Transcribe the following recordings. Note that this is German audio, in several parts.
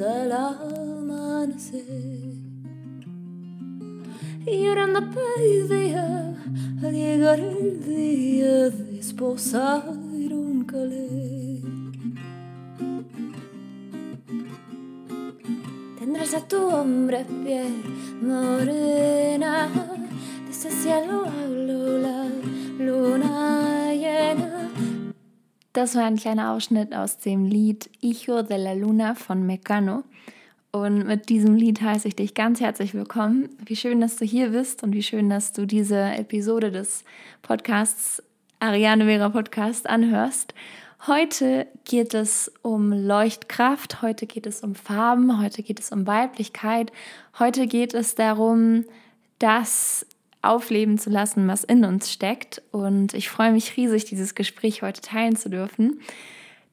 hasta el amanecer. Llorando pedía al llegar el día de esposar un calé. Tendrás a tu hombre piel morena, de ese cielo habló Das war ein kleiner Ausschnitt aus dem Lied Hijo de la Luna von Mecano. Und mit diesem Lied heiße ich dich ganz herzlich willkommen. Wie schön, dass du hier bist und wie schön, dass du diese Episode des Podcasts Ariane Vera Podcast anhörst. Heute geht es um Leuchtkraft, heute geht es um Farben, heute geht es um Weiblichkeit, heute geht es darum, das aufleben zu lassen, was in uns steckt. Und ich freue mich riesig, dieses Gespräch heute teilen zu dürfen.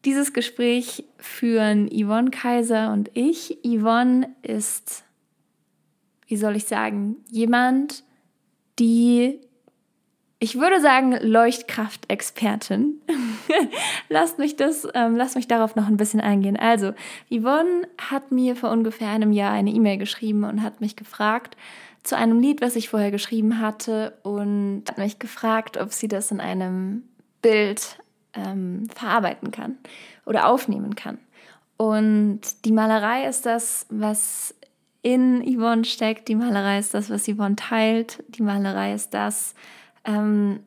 Dieses Gespräch führen Yvonne Kaiser und ich. Yvonne ist, wie soll ich sagen, jemand, die, ich würde sagen, Leuchtkraftexpertin. lasst mich das, ähm, lasst mich darauf noch ein bisschen eingehen. Also, Yvonne hat mir vor ungefähr einem Jahr eine E-Mail geschrieben und hat mich gefragt, zu einem Lied, was ich vorher geschrieben hatte und hat mich gefragt, ob sie das in einem Bild ähm, verarbeiten kann oder aufnehmen kann. Und die Malerei ist das, was in Yvonne steckt. Die Malerei ist das, was Yvonne teilt. Die Malerei ist das, ähm,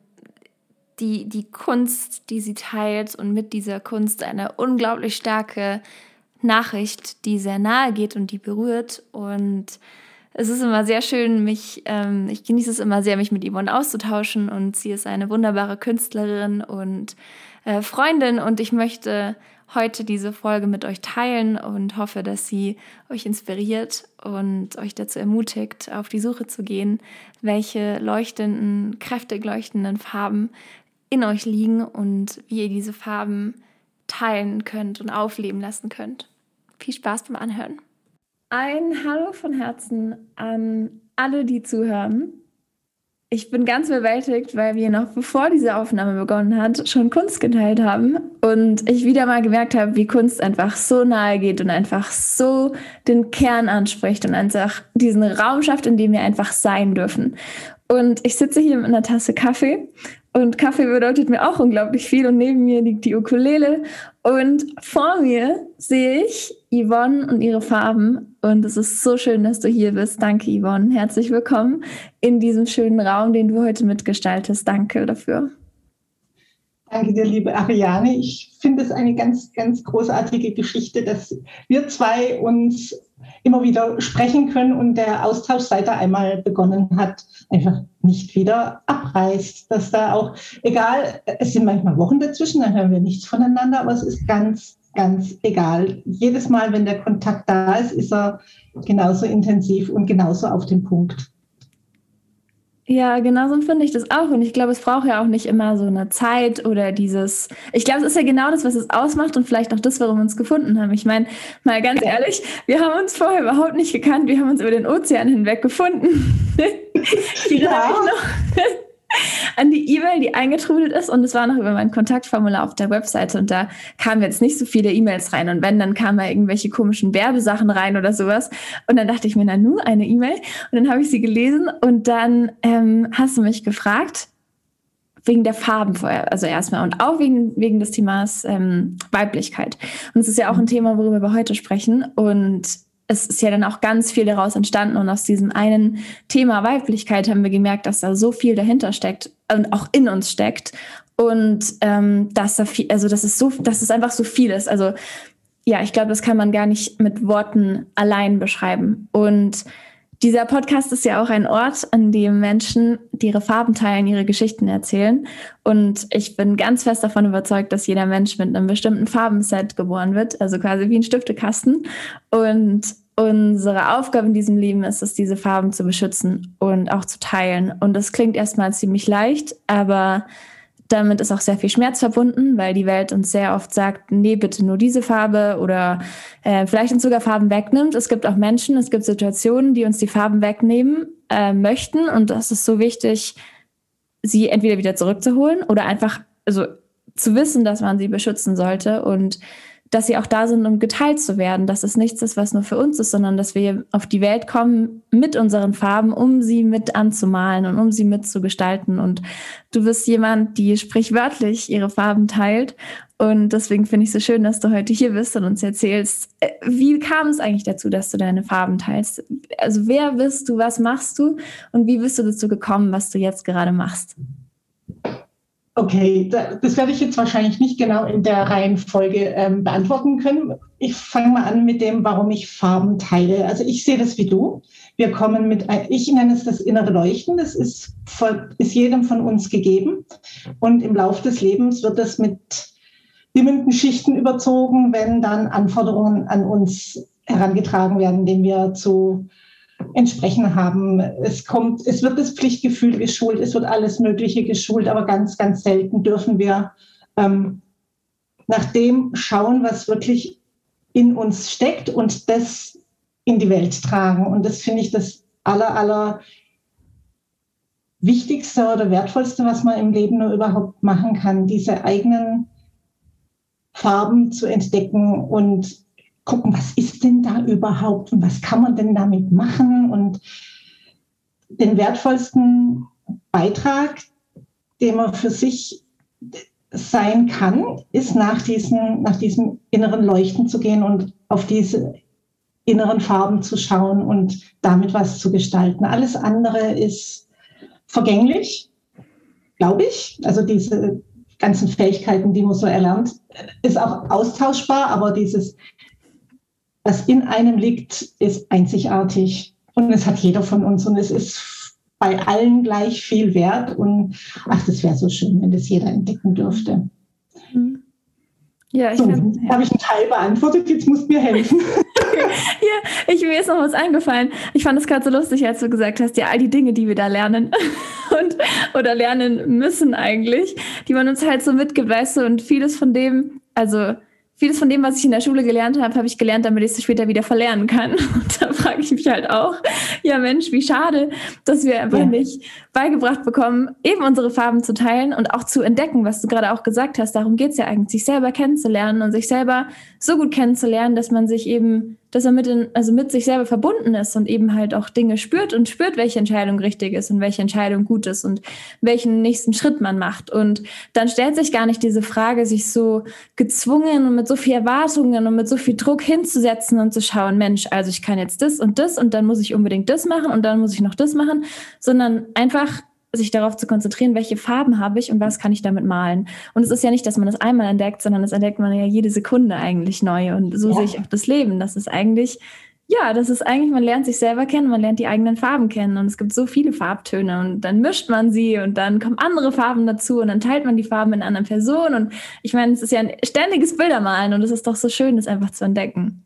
die, die Kunst, die sie teilt und mit dieser Kunst eine unglaublich starke Nachricht, die sehr nahe geht und die berührt. Und es ist immer sehr schön, mich, ähm, ich genieße es immer sehr, mich mit Yvonne auszutauschen und sie ist eine wunderbare Künstlerin und äh, Freundin und ich möchte heute diese Folge mit euch teilen und hoffe, dass sie euch inspiriert und euch dazu ermutigt, auf die Suche zu gehen, welche leuchtenden, kräftig leuchtenden Farben in euch liegen und wie ihr diese Farben teilen könnt und aufleben lassen könnt. Viel Spaß beim Anhören. Ein Hallo von Herzen an alle, die zuhören ich bin ganz überwältigt, weil wir noch bevor diese Aufnahme begonnen hat, schon Kunst geteilt haben und ich wieder mal gemerkt habe, wie Kunst einfach so nahe geht und einfach so den Kern anspricht und einfach diesen Raum schafft, in dem wir einfach sein dürfen. Und ich sitze hier mit einer Tasse Kaffee und Kaffee bedeutet mir auch unglaublich viel und neben mir liegt die Ukulele und vor mir sehe ich Yvonne und ihre Farben. Und es ist so schön, dass du hier bist. Danke, Yvonne. Herzlich willkommen in diesem schönen Raum, den du heute mitgestaltest. Danke dafür. Danke dir, liebe Ariane. Ich finde es eine ganz, ganz großartige Geschichte, dass wir zwei uns immer wieder sprechen können und der Austausch, seit er einmal begonnen hat, einfach nicht wieder abreißt. Dass da auch, egal, es sind manchmal Wochen dazwischen, dann hören wir nichts voneinander, aber es ist ganz, ganz egal. Jedes Mal, wenn der Kontakt da ist, ist er genauso intensiv und genauso auf den Punkt. Ja, genau so finde ich das auch. Und ich glaube, es braucht ja auch nicht immer so eine Zeit oder dieses. Ich glaube, es ist ja genau das, was es ausmacht und vielleicht auch das, warum wir uns gefunden haben. Ich meine, mal ganz ehrlich, wir haben uns vorher überhaupt nicht gekannt. Wir haben uns über den Ozean hinweg gefunden. erinnere ja. mich noch an die E-Mail, die eingetrudelt ist. Und es war noch über mein Kontaktformular auf der Webseite. Und da kamen jetzt nicht so viele E-Mails rein. Und wenn, dann kamen mal irgendwelche komischen Werbesachen rein oder sowas. Und dann dachte ich mir, na nu, eine E-Mail. Und dann habe ich sie gelesen. Und dann ähm, hast du mich gefragt, wegen der Farben vorher, also erstmal und auch wegen, wegen des Themas ähm, Weiblichkeit. Und es ist ja auch ein Thema, worüber wir heute sprechen. Und es ist ja dann auch ganz viel daraus entstanden und aus diesem einen Thema Weiblichkeit haben wir gemerkt, dass da so viel dahinter steckt und auch in uns steckt und ähm, dass da viel, also das ist so, dass es einfach so viel ist. Also ja, ich glaube, das kann man gar nicht mit Worten allein beschreiben. Und dieser Podcast ist ja auch ein Ort, an dem Menschen, die ihre Farben teilen, ihre Geschichten erzählen. Und ich bin ganz fest davon überzeugt, dass jeder Mensch mit einem bestimmten Farbenset geboren wird, also quasi wie ein Stiftekasten. Und unsere Aufgabe in diesem Leben ist es, diese Farben zu beschützen und auch zu teilen. Und das klingt erstmal ziemlich leicht, aber damit ist auch sehr viel Schmerz verbunden, weil die Welt uns sehr oft sagt, nee, bitte nur diese Farbe oder äh, vielleicht uns sogar Farben wegnimmt. Es gibt auch Menschen, es gibt Situationen, die uns die Farben wegnehmen äh, möchten. Und das ist so wichtig, sie entweder wieder zurückzuholen oder einfach also zu wissen, dass man sie beschützen sollte. Und dass sie auch da sind, um geteilt zu werden, dass es nichts ist, was nur für uns ist, sondern dass wir auf die Welt kommen mit unseren Farben, um sie mit anzumalen und um sie mitzugestalten. Und du bist jemand, die sprichwörtlich ihre Farben teilt. Und deswegen finde ich es so schön, dass du heute hier bist und uns erzählst, äh, wie kam es eigentlich dazu, dass du deine Farben teilst? Also wer bist du, was machst du und wie bist du dazu gekommen, was du jetzt gerade machst? Okay, das werde ich jetzt wahrscheinlich nicht genau in der Reihenfolge ähm, beantworten können. Ich fange mal an mit dem, warum ich Farben teile. Also ich sehe das wie du. Wir kommen mit, ich nenne es das innere Leuchten. Das ist, ist jedem von uns gegeben. Und im Laufe des Lebens wird das mit dimmenden Schichten überzogen, wenn dann Anforderungen an uns herangetragen werden, denen wir zu entsprechen haben. Es kommt, es wird das Pflichtgefühl geschult, es wird alles Mögliche geschult, aber ganz, ganz selten dürfen wir ähm, nach dem schauen, was wirklich in uns steckt und das in die Welt tragen. Und das finde ich das aller, aller Wichtigste oder Wertvollste, was man im Leben nur überhaupt machen kann, diese eigenen Farben zu entdecken und gucken, was ist denn da überhaupt und was kann man denn damit machen und den wertvollsten Beitrag, den man für sich sein kann, ist nach, diesen, nach diesem inneren Leuchten zu gehen und auf diese inneren Farben zu schauen und damit was zu gestalten. Alles andere ist vergänglich, glaube ich. Also diese ganzen Fähigkeiten, die man so erlernt, ist auch austauschbar, aber dieses was in einem liegt, ist einzigartig. Und es hat jeder von uns und es ist bei allen gleich viel wert. Und ach, das wäre so schön, wenn das jeder entdecken dürfte. Ja, ich so, kann, ja. habe ich einen Teil beantwortet, jetzt musst du mir helfen. ja, ich, mir ist noch was eingefallen. Ich fand es gerade so lustig, als du gesagt hast, ja, all die Dinge, die wir da lernen und oder lernen müssen eigentlich, die man uns halt so mitgibt, weißt du, und vieles von dem, also vieles von dem, was ich in der Schule gelernt habe, habe ich gelernt, damit ich es später wieder verlernen kann. Und da frage ich mich halt auch, ja Mensch, wie schade, dass wir einfach ja. nicht beigebracht bekommen, eben unsere Farben zu teilen und auch zu entdecken, was du gerade auch gesagt hast. Darum geht es ja eigentlich, sich selber kennenzulernen und sich selber so gut kennenzulernen, dass man sich eben dass er mit, in, also mit sich selber verbunden ist und eben halt auch Dinge spürt und spürt, welche Entscheidung richtig ist und welche Entscheidung gut ist und welchen nächsten Schritt man macht. Und dann stellt sich gar nicht diese Frage, sich so gezwungen und mit so viel Erwartungen und mit so viel Druck hinzusetzen und zu schauen, Mensch, also ich kann jetzt das und das und dann muss ich unbedingt das machen und dann muss ich noch das machen, sondern einfach sich darauf zu konzentrieren, welche Farben habe ich und was kann ich damit malen. Und es ist ja nicht, dass man das einmal entdeckt, sondern das entdeckt man ja jede Sekunde eigentlich neu. Und so ja. sehe ich auch das Leben. Das ist eigentlich, ja, das ist eigentlich, man lernt sich selber kennen, man lernt die eigenen Farben kennen. Und es gibt so viele Farbtöne und dann mischt man sie und dann kommen andere Farben dazu und dann teilt man die Farben in anderen Personen. Und ich meine, es ist ja ein ständiges Bildermalen und es ist doch so schön, das einfach zu entdecken.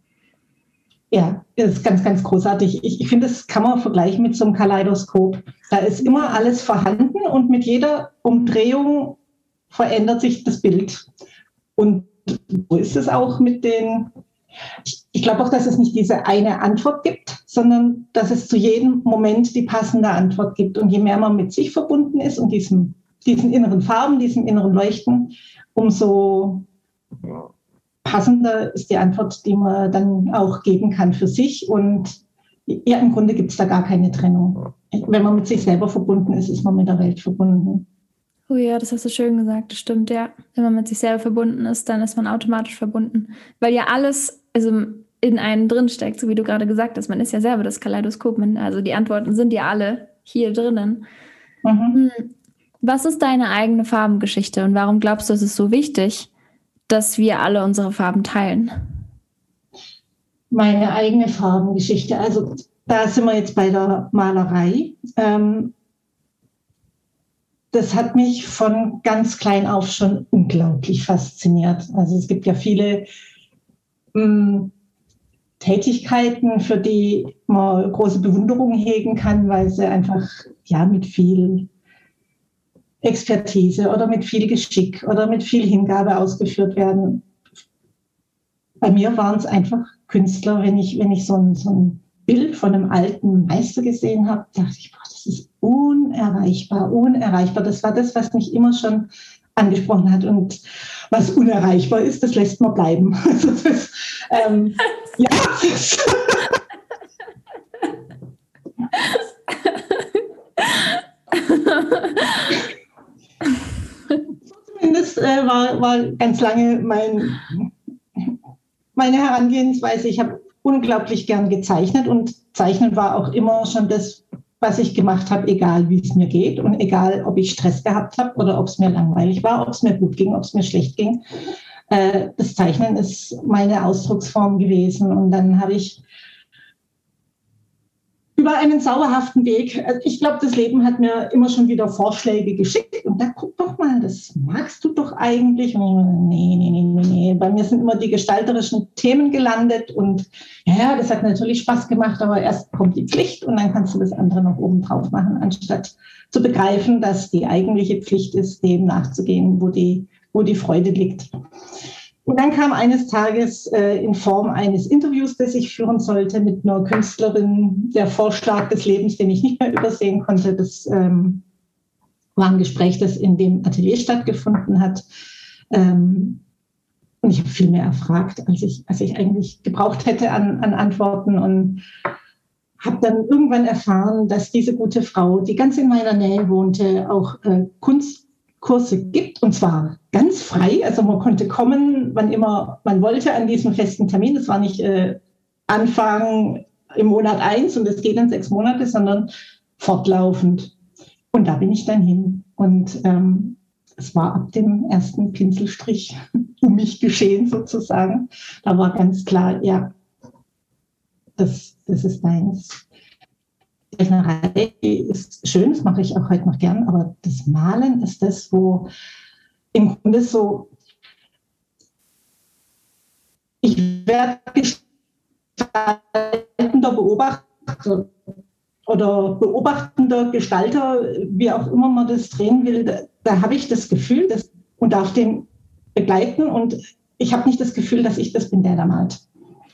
Ja, das ist ganz, ganz großartig. Ich, ich finde, das kann man vergleichen mit so einem Kaleidoskop. Da ist immer alles vorhanden und mit jeder Umdrehung verändert sich das Bild. Und so ist es auch mit den, ich, glaube auch, dass es nicht diese eine Antwort gibt, sondern dass es zu jedem Moment die passende Antwort gibt. Und je mehr man mit sich verbunden ist und diesem, diesen inneren Farben, diesem inneren Leuchten, umso passender ist die Antwort, die man dann auch geben kann für sich. Und ja, im Grunde gibt es da gar keine Trennung. Wenn man mit sich selber verbunden ist, ist man mit der Welt verbunden. Oh ja, das hast du schön gesagt, das stimmt, ja. Wenn man mit sich selber verbunden ist, dann ist man automatisch verbunden. Weil ja alles also in einen drinsteckt, so wie du gerade gesagt hast. Man ist ja selber das Kaleidoskop. also die Antworten sind ja alle hier drinnen. Mhm. Hm. Was ist deine eigene Farbengeschichte und warum glaubst du, ist es so wichtig, dass wir alle unsere Farben teilen? Meine eigene Farbengeschichte. Also da sind wir jetzt bei der Malerei. Ähm, das hat mich von ganz klein auf schon unglaublich fasziniert. Also es gibt ja viele ähm, Tätigkeiten, für die man große Bewunderung hegen kann, weil sie einfach ja mit viel Expertise oder mit viel Geschick oder mit viel Hingabe ausgeführt werden. Bei mir waren es einfach Künstler, wenn ich, wenn ich so ein, so ein Bild von einem alten Meister gesehen habe, dachte ich, boah, das ist unerreichbar, unerreichbar. Das war das, was mich immer schon angesprochen hat. Und was unerreichbar ist, das lässt man bleiben. Also das, ähm, ja, das äh, war, war ganz lange mein, meine Herangehensweise. Ich habe unglaublich gern gezeichnet und Zeichnen war auch immer schon das, was ich gemacht habe, egal wie es mir geht und egal, ob ich Stress gehabt habe oder ob es mir langweilig war, ob es mir gut ging, ob es mir schlecht ging. Äh, das Zeichnen ist meine Ausdrucksform gewesen. Und dann habe ich über einen sauerhaften Weg. Also ich glaube, das Leben hat mir immer schon wieder Vorschläge geschickt. Und da guck doch mal, das magst du doch eigentlich. Und nee, nee, nee, nee, nee. Bei mir sind immer die gestalterischen Themen gelandet. Und ja, das hat natürlich Spaß gemacht, aber erst kommt die Pflicht und dann kannst du das andere noch oben drauf machen, anstatt zu begreifen, dass die eigentliche Pflicht ist, dem nachzugehen, wo die, wo die Freude liegt. Und dann kam eines Tages äh, in Form eines Interviews, das ich führen sollte mit einer Künstlerin, der Vorschlag des Lebens, den ich nicht mehr übersehen konnte. Das ähm, war ein Gespräch, das in dem Atelier stattgefunden hat. Ähm, und ich habe viel mehr erfragt, als ich, als ich eigentlich gebraucht hätte an, an Antworten. Und habe dann irgendwann erfahren, dass diese gute Frau, die ganz in meiner Nähe wohnte, auch äh, Kunst Kurse gibt und zwar ganz frei. Also man konnte kommen, wann immer man wollte an diesem festen Termin. Das war nicht äh, Anfang im Monat eins und es geht dann sechs Monate, sondern fortlaufend. Und da bin ich dann hin. Und ähm, es war ab dem ersten Pinselstrich um mich geschehen sozusagen. Da war ganz klar, ja, das, das ist deins. Zeichnerei ist schön, das mache ich auch heute noch gern, aber das Malen ist das, wo im Grunde so, ich werde gestaltender Beobachter oder beobachtender Gestalter, wie auch immer man das drehen will, da, da habe ich das Gefühl dass, und darf den begleiten und ich habe nicht das Gefühl, dass ich das bin, der da malt.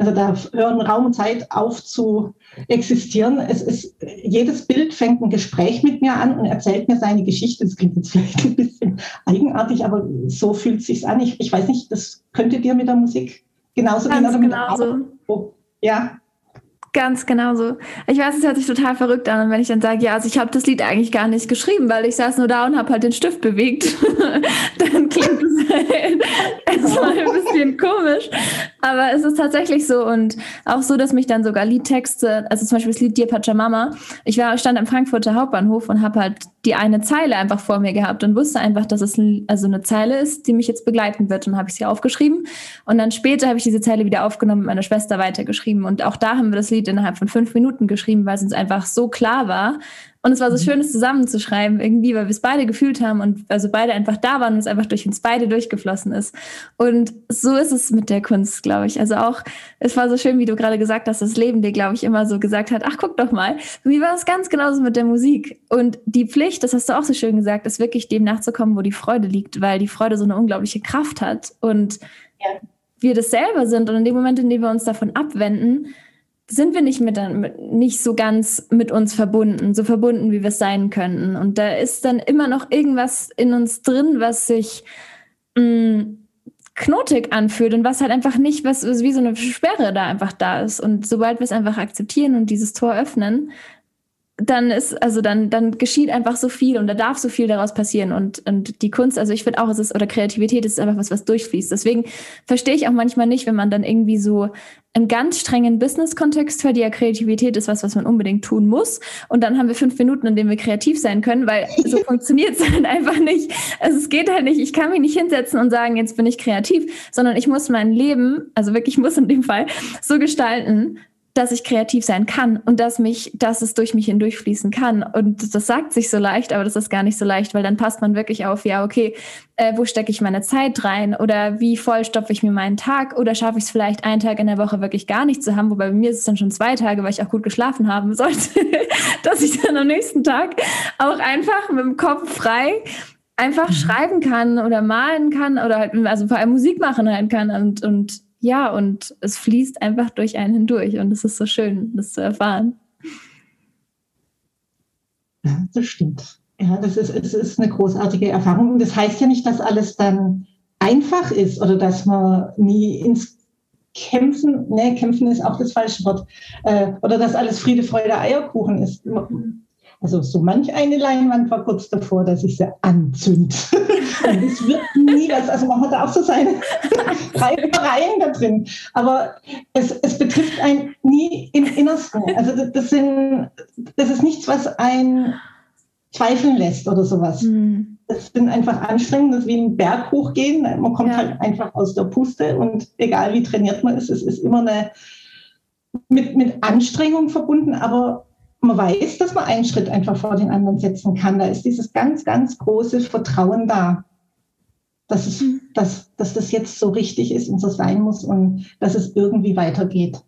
Also da hören Raum und Zeit auf zu existieren. Es ist, jedes Bild fängt ein Gespräch mit mir an und erzählt mir seine Geschichte. Das klingt jetzt vielleicht ein bisschen eigenartig, aber so fühlt es sich an. Ich, ich weiß nicht, das könnte dir mit der Musik genauso gehen. Oder genauso. Oh, ja. Ganz genau so. Ich weiß, es hört sich total verrückt an, wenn ich dann sage, ja, also ich habe das Lied eigentlich gar nicht geschrieben, weil ich saß nur da und habe halt den Stift bewegt. dann klingt es halt erstmal ein bisschen komisch. Aber es ist tatsächlich so und auch so, dass mich dann sogar Liedtexte, also zum Beispiel das Lied Dir Pachamama, ich war, stand am Frankfurter Hauptbahnhof und habe halt die eine Zeile einfach vor mir gehabt und wusste einfach, dass es ein, also eine Zeile ist, die mich jetzt begleiten wird und habe ich sie aufgeschrieben. Und dann später habe ich diese Zeile wieder aufgenommen mit meiner Schwester weitergeschrieben. Und auch da haben wir das Lied innerhalb von fünf Minuten geschrieben, weil es uns einfach so klar war, und es war so mhm. schön, es zusammenzuschreiben irgendwie, weil wir es beide gefühlt haben und also beide einfach da waren und es einfach durch uns beide durchgeflossen ist. Und so ist es mit der Kunst, glaube ich. Also auch, es war so schön, wie du gerade gesagt hast, das Leben dir, glaube ich, immer so gesagt hat, ach, guck doch mal. Wie war es ganz genauso mit der Musik? Und die Pflicht, das hast du auch so schön gesagt, ist wirklich dem nachzukommen, wo die Freude liegt, weil die Freude so eine unglaubliche Kraft hat. Und ja. wir das selber sind und in dem Moment, in dem wir uns davon abwenden, sind wir nicht mit, nicht so ganz mit uns verbunden, so verbunden, wie wir es sein könnten. Und da ist dann immer noch irgendwas in uns drin, was sich mh, mm, knotig anfühlt und was halt einfach nicht, was wie so eine Sperre da einfach da ist. Und sobald wir es einfach akzeptieren und dieses Tor öffnen, dann ist, also dann, dann geschieht einfach so viel und da darf so viel daraus passieren. Und, und die Kunst, also ich finde auch, es ist, oder Kreativität ist einfach was, was durchfließt. Deswegen verstehe ich auch manchmal nicht, wenn man dann irgendwie so im ganz strengen Business-Kontext hört, ja, Kreativität ist was, was man unbedingt tun muss. Und dann haben wir fünf Minuten, in denen wir kreativ sein können, weil so funktioniert es halt einfach nicht. Also es geht halt nicht. Ich kann mich nicht hinsetzen und sagen, jetzt bin ich kreativ, sondern ich muss mein Leben, also wirklich muss in dem Fall, so gestalten, dass ich kreativ sein kann und dass mich, dass es durch mich hindurchfließen kann. Und das sagt sich so leicht, aber das ist gar nicht so leicht, weil dann passt man wirklich auf, ja, okay, äh, wo stecke ich meine Zeit rein oder wie voll stopfe ich mir meinen Tag oder schaffe ich es vielleicht einen Tag in der Woche wirklich gar nicht zu haben, wobei bei mir ist es dann schon zwei Tage, weil ich auch gut geschlafen haben sollte, dass ich dann am nächsten Tag auch einfach mit dem Kopf frei einfach mhm. schreiben kann oder malen kann oder halt, also vor allem Musik machen halt kann und, und ja, und es fließt einfach durch einen hindurch und es ist so schön, das zu erfahren. Das stimmt. Ja, das ist, es ist eine großartige Erfahrung. Und das heißt ja nicht, dass alles dann einfach ist oder dass man nie ins Kämpfen, nee, kämpfen ist auch das falsche Wort, äh, oder dass alles Friede, Freude, Eierkuchen ist. Also so manch eine Leinwand war kurz davor, dass ich sie anzünd. Und es wird nie was, also man hat auch so seine Reibereien da drin. Aber es, es betrifft einen nie im Innersten. Also das, sind, das ist nichts, was ein zweifeln lässt oder sowas. Mhm. Das sind einfach Anstrengungen, das ist wie ein Berg hochgehen. Man kommt ja. halt einfach aus der Puste und egal wie trainiert man ist, es ist immer eine mit, mit Anstrengung verbunden, aber man weiß, dass man einen Schritt einfach vor den anderen setzen kann. Da ist dieses ganz, ganz große Vertrauen da, dass, es, mhm. dass, dass das jetzt so richtig ist und so sein muss und dass es irgendwie weitergeht.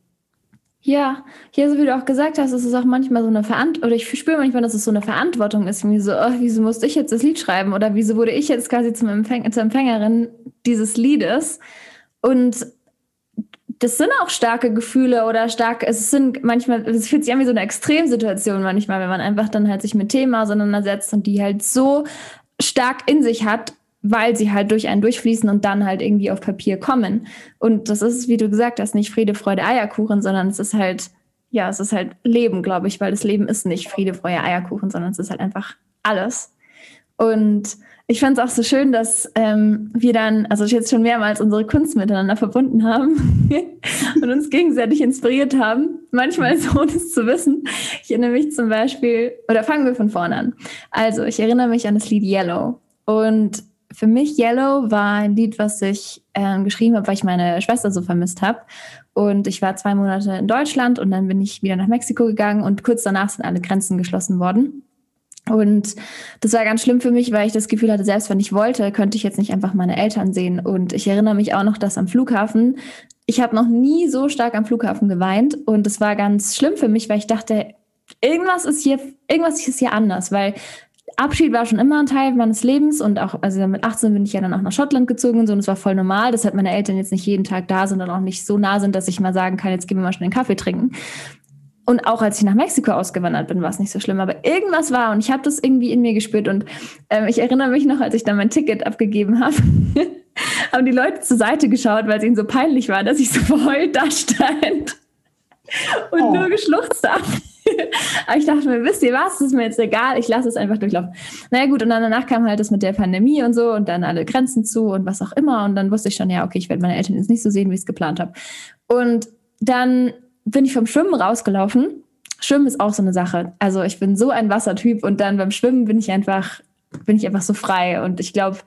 Ja, hier, so wie du auch gesagt hast, ist es auch manchmal so eine Verantwortung, oder ich spüre manchmal, dass es so eine Verantwortung ist, wie so, oh, wieso musste ich jetzt das Lied schreiben oder wieso wurde ich jetzt quasi zum Empfäng zur Empfängerin dieses Liedes? Und das sind auch starke Gefühle oder starke, es sind manchmal, es fühlt sich an wie so eine Extremsituation manchmal, wenn man einfach dann halt sich mit Themen auseinandersetzt und die halt so stark in sich hat, weil sie halt durch einen durchfließen und dann halt irgendwie auf Papier kommen. Und das ist, wie du gesagt hast, nicht Friede, Freude, Eierkuchen, sondern es ist halt, ja, es ist halt Leben, glaube ich, weil das Leben ist nicht Friede, Freude, Eierkuchen, sondern es ist halt einfach alles. Und ich fand es auch so schön, dass ähm, wir dann, also jetzt schon mehrmals unsere Kunst miteinander verbunden haben und uns gegenseitig inspiriert haben. Manchmal so, es zu wissen. Ich erinnere mich zum Beispiel, oder fangen wir von vorne an. Also, ich erinnere mich an das Lied Yellow. Und für mich Yellow war ein Lied, was ich äh, geschrieben habe, weil ich meine Schwester so vermisst habe. Und ich war zwei Monate in Deutschland und dann bin ich wieder nach Mexiko gegangen und kurz danach sind alle Grenzen geschlossen worden. Und das war ganz schlimm für mich, weil ich das Gefühl hatte, selbst wenn ich wollte, könnte ich jetzt nicht einfach meine Eltern sehen. Und ich erinnere mich auch noch, dass am Flughafen, ich habe noch nie so stark am Flughafen geweint. Und das war ganz schlimm für mich, weil ich dachte, irgendwas ist hier, irgendwas ist hier anders, weil Abschied war schon immer ein Teil meines Lebens und auch, also mit 18 bin ich ja dann auch nach Schottland gezogen und so und es war voll normal, dass halt meine Eltern jetzt nicht jeden Tag da sind und auch nicht so nah sind, dass ich mal sagen kann, jetzt gehen wir mal schnell einen Kaffee trinken. Und auch als ich nach Mexiko ausgewandert bin, war es nicht so schlimm. Aber irgendwas war und ich habe das irgendwie in mir gespürt. Und ähm, ich erinnere mich noch, als ich dann mein Ticket abgegeben habe, haben die Leute zur Seite geschaut, weil es ihnen so peinlich war, dass ich so verheult da stand und oh. nur geschluchzt habe. Aber ich dachte mir, wisst ihr was, das ist mir jetzt egal, ich lasse es einfach durchlaufen. Naja gut, und dann danach kam halt das mit der Pandemie und so und dann alle Grenzen zu und was auch immer. Und dann wusste ich schon, ja, okay, ich werde meine Eltern jetzt nicht so sehen, wie ich es geplant habe. Und dann bin ich vom Schwimmen rausgelaufen. Schwimmen ist auch so eine Sache. Also ich bin so ein Wassertyp und dann beim Schwimmen bin ich einfach, bin ich einfach so frei. Und ich glaube,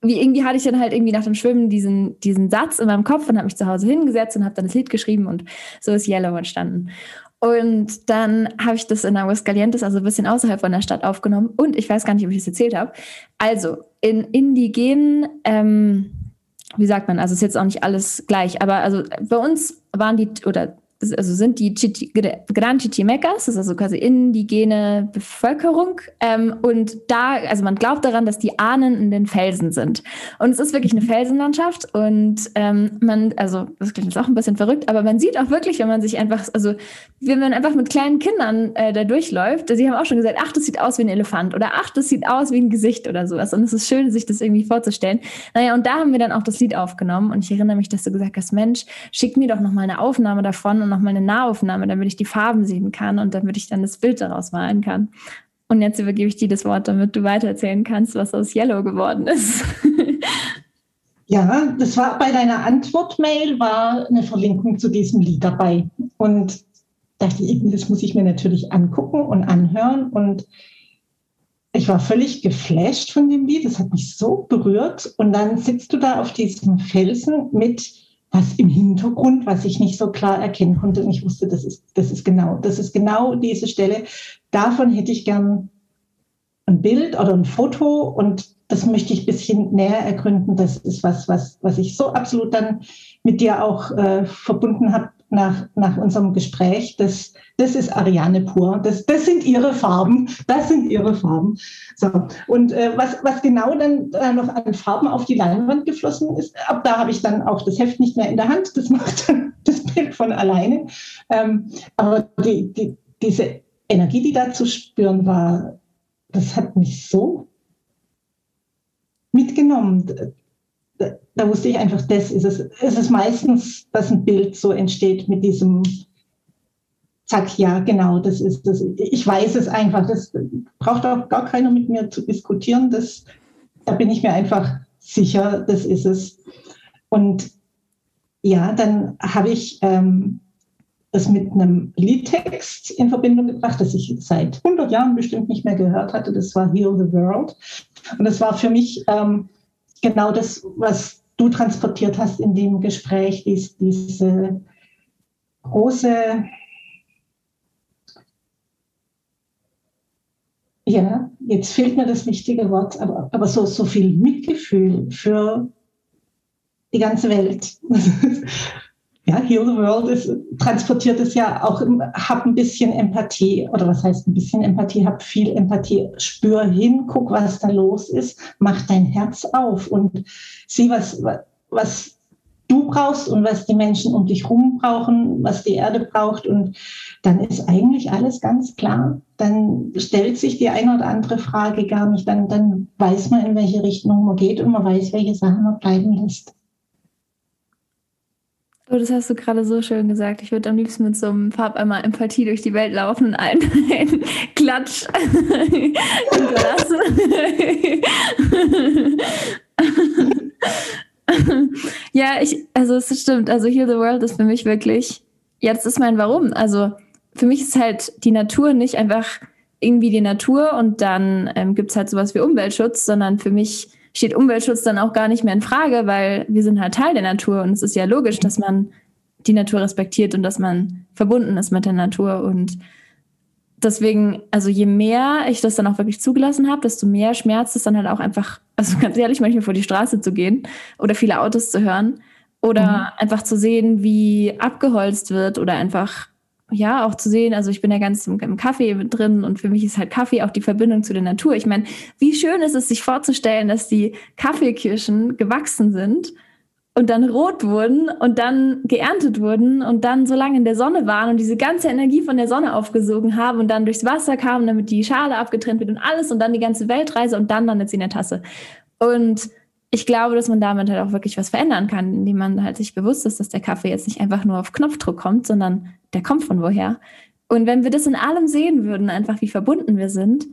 wie irgendwie hatte ich dann halt irgendwie nach dem Schwimmen diesen, diesen Satz in meinem Kopf und habe mich zu Hause hingesetzt und habe dann das Lied geschrieben und so ist Yellow entstanden. Und dann habe ich das in Aguascalientes, also ein bisschen außerhalb von der Stadt, aufgenommen. Und ich weiß gar nicht, ob ich es erzählt habe. Also in indigenen, ähm, wie sagt man, also ist jetzt auch nicht alles gleich, aber also bei uns waren die, oder also sind die Chichi, Gran Chichimecas, das ist also quasi indigene Bevölkerung. Ähm, und da, also man glaubt daran, dass die Ahnen in den Felsen sind. Und es ist wirklich eine Felsenlandschaft. Und ähm, man, also das klingt jetzt auch ein bisschen verrückt, aber man sieht auch wirklich, wenn man sich einfach, also wenn man einfach mit kleinen Kindern äh, da durchläuft, sie haben auch schon gesagt, ach, das sieht aus wie ein Elefant oder ach, das sieht aus wie ein Gesicht oder sowas. Und es ist schön, sich das irgendwie vorzustellen. Naja, und da haben wir dann auch das Lied aufgenommen. Und ich erinnere mich, dass du gesagt hast, Mensch, schick mir doch noch mal eine Aufnahme davon und nochmal eine Nahaufnahme, damit ich die Farben sehen kann und damit ich dann das Bild daraus malen kann. Und jetzt übergebe ich dir das Wort, damit du weitererzählen kannst, was aus Yellow geworden ist. Ja, das war bei deiner Antwortmail war eine Verlinkung zu diesem Lied dabei. Und dachte ich, das muss ich mir natürlich angucken und anhören. Und ich war völlig geflasht von dem Lied. Das hat mich so berührt. Und dann sitzt du da auf diesem Felsen mit was im Hintergrund, was ich nicht so klar erkennen konnte. Und ich wusste, das ist, das ist genau, das ist genau diese Stelle. Davon hätte ich gern ein Bild oder ein Foto und das möchte ich ein bisschen näher ergründen. Das ist was, was, was ich so absolut dann mit dir auch äh, verbunden habe nach, nach unserem Gespräch. Das, das ist Ariane pur. Das, das sind ihre Farben. Das sind ihre Farben. So. Und äh, was, was genau dann äh, noch an Farben auf die Leinwand geflossen ist, ab da habe ich dann auch das Heft nicht mehr in der Hand. Das macht dann das Bild von alleine. Ähm, aber die, die, diese Energie, die da zu spüren war, das hat mich so mitgenommen. Da, wusste ich einfach, das ist es. Es ist meistens, dass ein Bild so entsteht mit diesem Zack, ja, genau, das ist das. Ich weiß es einfach. Das braucht auch gar keiner mit mir zu diskutieren. Das, da bin ich mir einfach sicher, das ist es. Und ja, dann habe ich ähm, das mit einem Liedtext in Verbindung gebracht, das ich seit 100 Jahren bestimmt nicht mehr gehört hatte. Das war Heal the World. Und das war für mich ähm, genau das, was du transportiert hast in dem Gespräch, dies, diese große, ja, jetzt fehlt mir das wichtige Wort, aber, aber so, so viel Mitgefühl für die ganze Welt. ja, Heal the World ist, transportiert es ja auch, hab ein bisschen Empathie, oder was heißt ein bisschen Empathie, hab viel Empathie, spür hin, guck, was da los ist, mach dein Herz auf und sieh, was, was du brauchst und was die Menschen um dich rum brauchen, was die Erde braucht. Und dann ist eigentlich alles ganz klar. Dann stellt sich die eine oder andere Frage gar nicht, dann, dann weiß man, in welche Richtung man geht und man weiß, welche Sachen man bleiben lässt. Oh, das hast du gerade so schön gesagt. Ich würde am liebsten mit so einem Farbeimer Empathie durch die Welt laufen und einen, Klatsch hinterlassen. ja, ich, also es stimmt. Also Heal the World ist für mich wirklich, das ist mein Warum. Also für mich ist halt die Natur nicht einfach irgendwie die Natur und dann ähm, gibt es halt sowas wie Umweltschutz, sondern für mich steht Umweltschutz dann auch gar nicht mehr in Frage, weil wir sind halt Teil der Natur und es ist ja logisch, dass man die Natur respektiert und dass man verbunden ist mit der Natur und deswegen, also je mehr ich das dann auch wirklich zugelassen habe, desto mehr schmerzt es dann halt auch einfach, also ganz ehrlich, manchmal vor die Straße zu gehen oder viele Autos zu hören oder mhm. einfach zu sehen, wie abgeholzt wird oder einfach ja, auch zu sehen, also ich bin ja ganz im, im, Kaffee drin und für mich ist halt Kaffee auch die Verbindung zu der Natur. Ich meine, wie schön ist es, sich vorzustellen, dass die Kaffeekirschen gewachsen sind und dann rot wurden und dann geerntet wurden und dann so lange in der Sonne waren und diese ganze Energie von der Sonne aufgesogen haben und dann durchs Wasser kamen, damit die Schale abgetrennt wird und alles und dann die ganze Weltreise und dann landet sie in der Tasse. Und ich glaube, dass man damit halt auch wirklich was verändern kann, indem man halt sich bewusst ist, dass der Kaffee jetzt nicht einfach nur auf Knopfdruck kommt, sondern der kommt von woher. Und wenn wir das in allem sehen würden, einfach wie verbunden wir sind,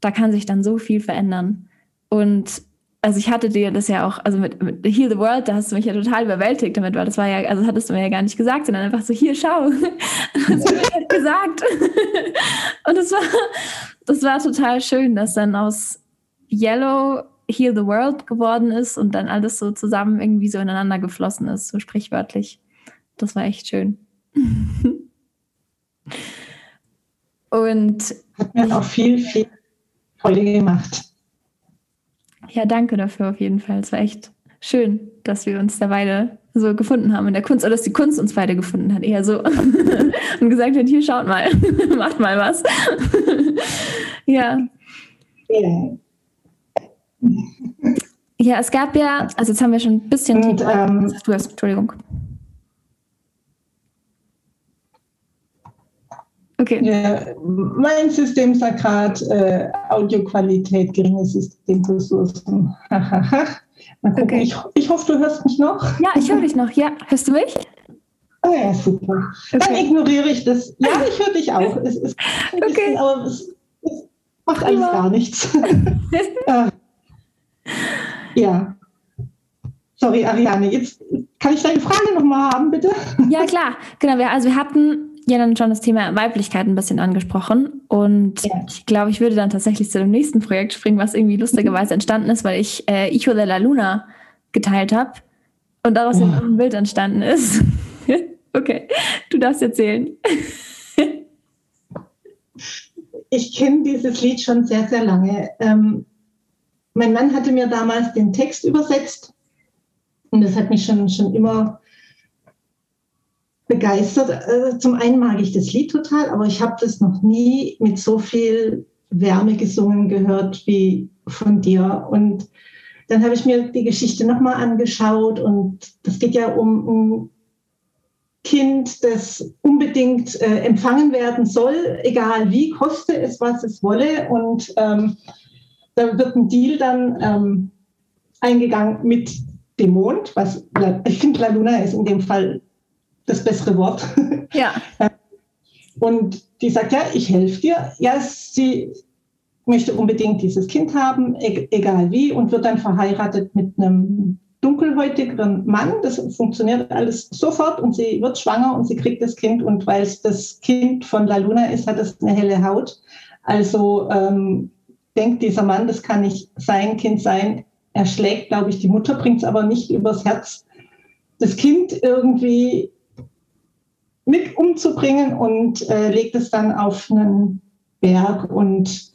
da kann sich dann so viel verändern. Und also ich hatte dir das ja auch, also mit, mit Heal the World, da hast du mich ja total überwältigt damit, weil das war ja, also hattest du mir ja gar nicht gesagt, sondern einfach so, hier, schau, hast du mir halt gesagt. Und das war, das war total schön, dass dann aus Yellow Heal the World geworden ist und dann alles so zusammen irgendwie so ineinander geflossen ist, so sprichwörtlich. Das war echt schön. und hat mir auch viel, viel Freude gemacht. Ja, danke dafür auf jeden Fall. Es war echt schön, dass wir uns da beide so gefunden haben in der Kunst, oder dass die Kunst uns beide gefunden hat, eher so. und gesagt hat, hier schaut mal, macht mal was. ja. ja. Ja, es gab ja, also jetzt haben wir schon ein bisschen. Und, ähm, du hast, Entschuldigung. Okay. Ja, mein System sagt gerade äh, Audioqualität, geringe Systemressourcen. okay. ich, ich hoffe, du hörst mich noch. Ja, ich höre dich noch. Ja, hörst du mich? Ah ja, super. Okay. Dann ignoriere ich das. Ja, ich höre dich auch. Es ist okay. Bisschen, aber es, es macht eigentlich gar nichts. Ja. Sorry, Ariane, jetzt kann ich deine Frage nochmal haben, bitte? Ja, klar. Genau, wir, also wir hatten ja dann schon das Thema Weiblichkeit ein bisschen angesprochen. Und ja. ich glaube, ich würde dann tatsächlich zu dem nächsten Projekt springen, was irgendwie lustigerweise entstanden ist, weil ich äh, Icho de la Luna geteilt habe und daraus oh. ein Bild entstanden ist. okay, du darfst erzählen. ich kenne dieses Lied schon sehr, sehr lange. Ähm, mein Mann hatte mir damals den Text übersetzt und das hat mich schon, schon immer begeistert. Äh, zum einen mag ich das Lied total, aber ich habe das noch nie mit so viel Wärme gesungen gehört wie von dir. Und dann habe ich mir die Geschichte nochmal angeschaut und das geht ja um, um Kind, das unbedingt äh, empfangen werden soll, egal wie, koste es, was es wolle. Und ähm, da wird ein Deal dann ähm, eingegangen mit dem Mond, was ich finde, La Luna ist in dem Fall das bessere Wort. Ja. Und die sagt, ja, ich helfe dir. Ja, sie möchte unbedingt dieses Kind haben, e-, egal wie, und wird dann verheiratet mit einem dunkelhäutigen Mann. Das funktioniert alles sofort und sie wird schwanger und sie kriegt das Kind. Und weil es das Kind von La Luna ist, hat es eine helle Haut. Also ähm, denkt dieser Mann, das kann nicht sein Kind sein. Er schlägt, glaube ich, die Mutter, bringt es aber nicht übers Herz, das Kind irgendwie mit umzubringen und äh, legt es dann auf einen Berg und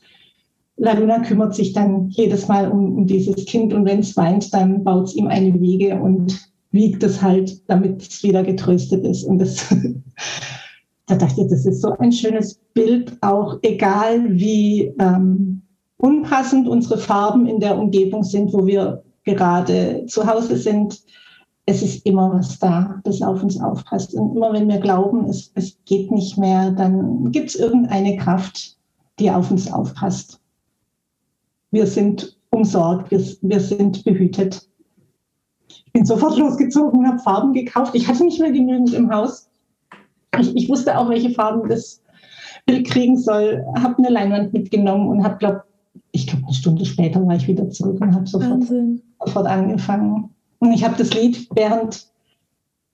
La Luna kümmert sich dann jedes Mal um, um dieses Kind und wenn es weint, dann baut es ihm eine Wiege und wiegt es halt, damit es wieder getröstet ist. Und das, da dachte ich, das ist so ein schönes Bild, auch egal wie ähm, unpassend unsere Farben in der Umgebung sind, wo wir gerade zu Hause sind. Es ist immer was da, das auf uns aufpasst. Und immer wenn wir glauben, es, es geht nicht mehr, dann gibt es irgendeine Kraft, die auf uns aufpasst wir sind umsorgt, wir, wir sind behütet. Ich bin sofort losgezogen, habe Farben gekauft. Ich hatte nicht mehr genügend im Haus. Ich, ich wusste auch, welche Farben das Bild kriegen soll. Habe eine Leinwand mitgenommen und habe, glaube eine Stunde später war ich wieder zurück und habe sofort, sofort angefangen. Und ich habe das Lied während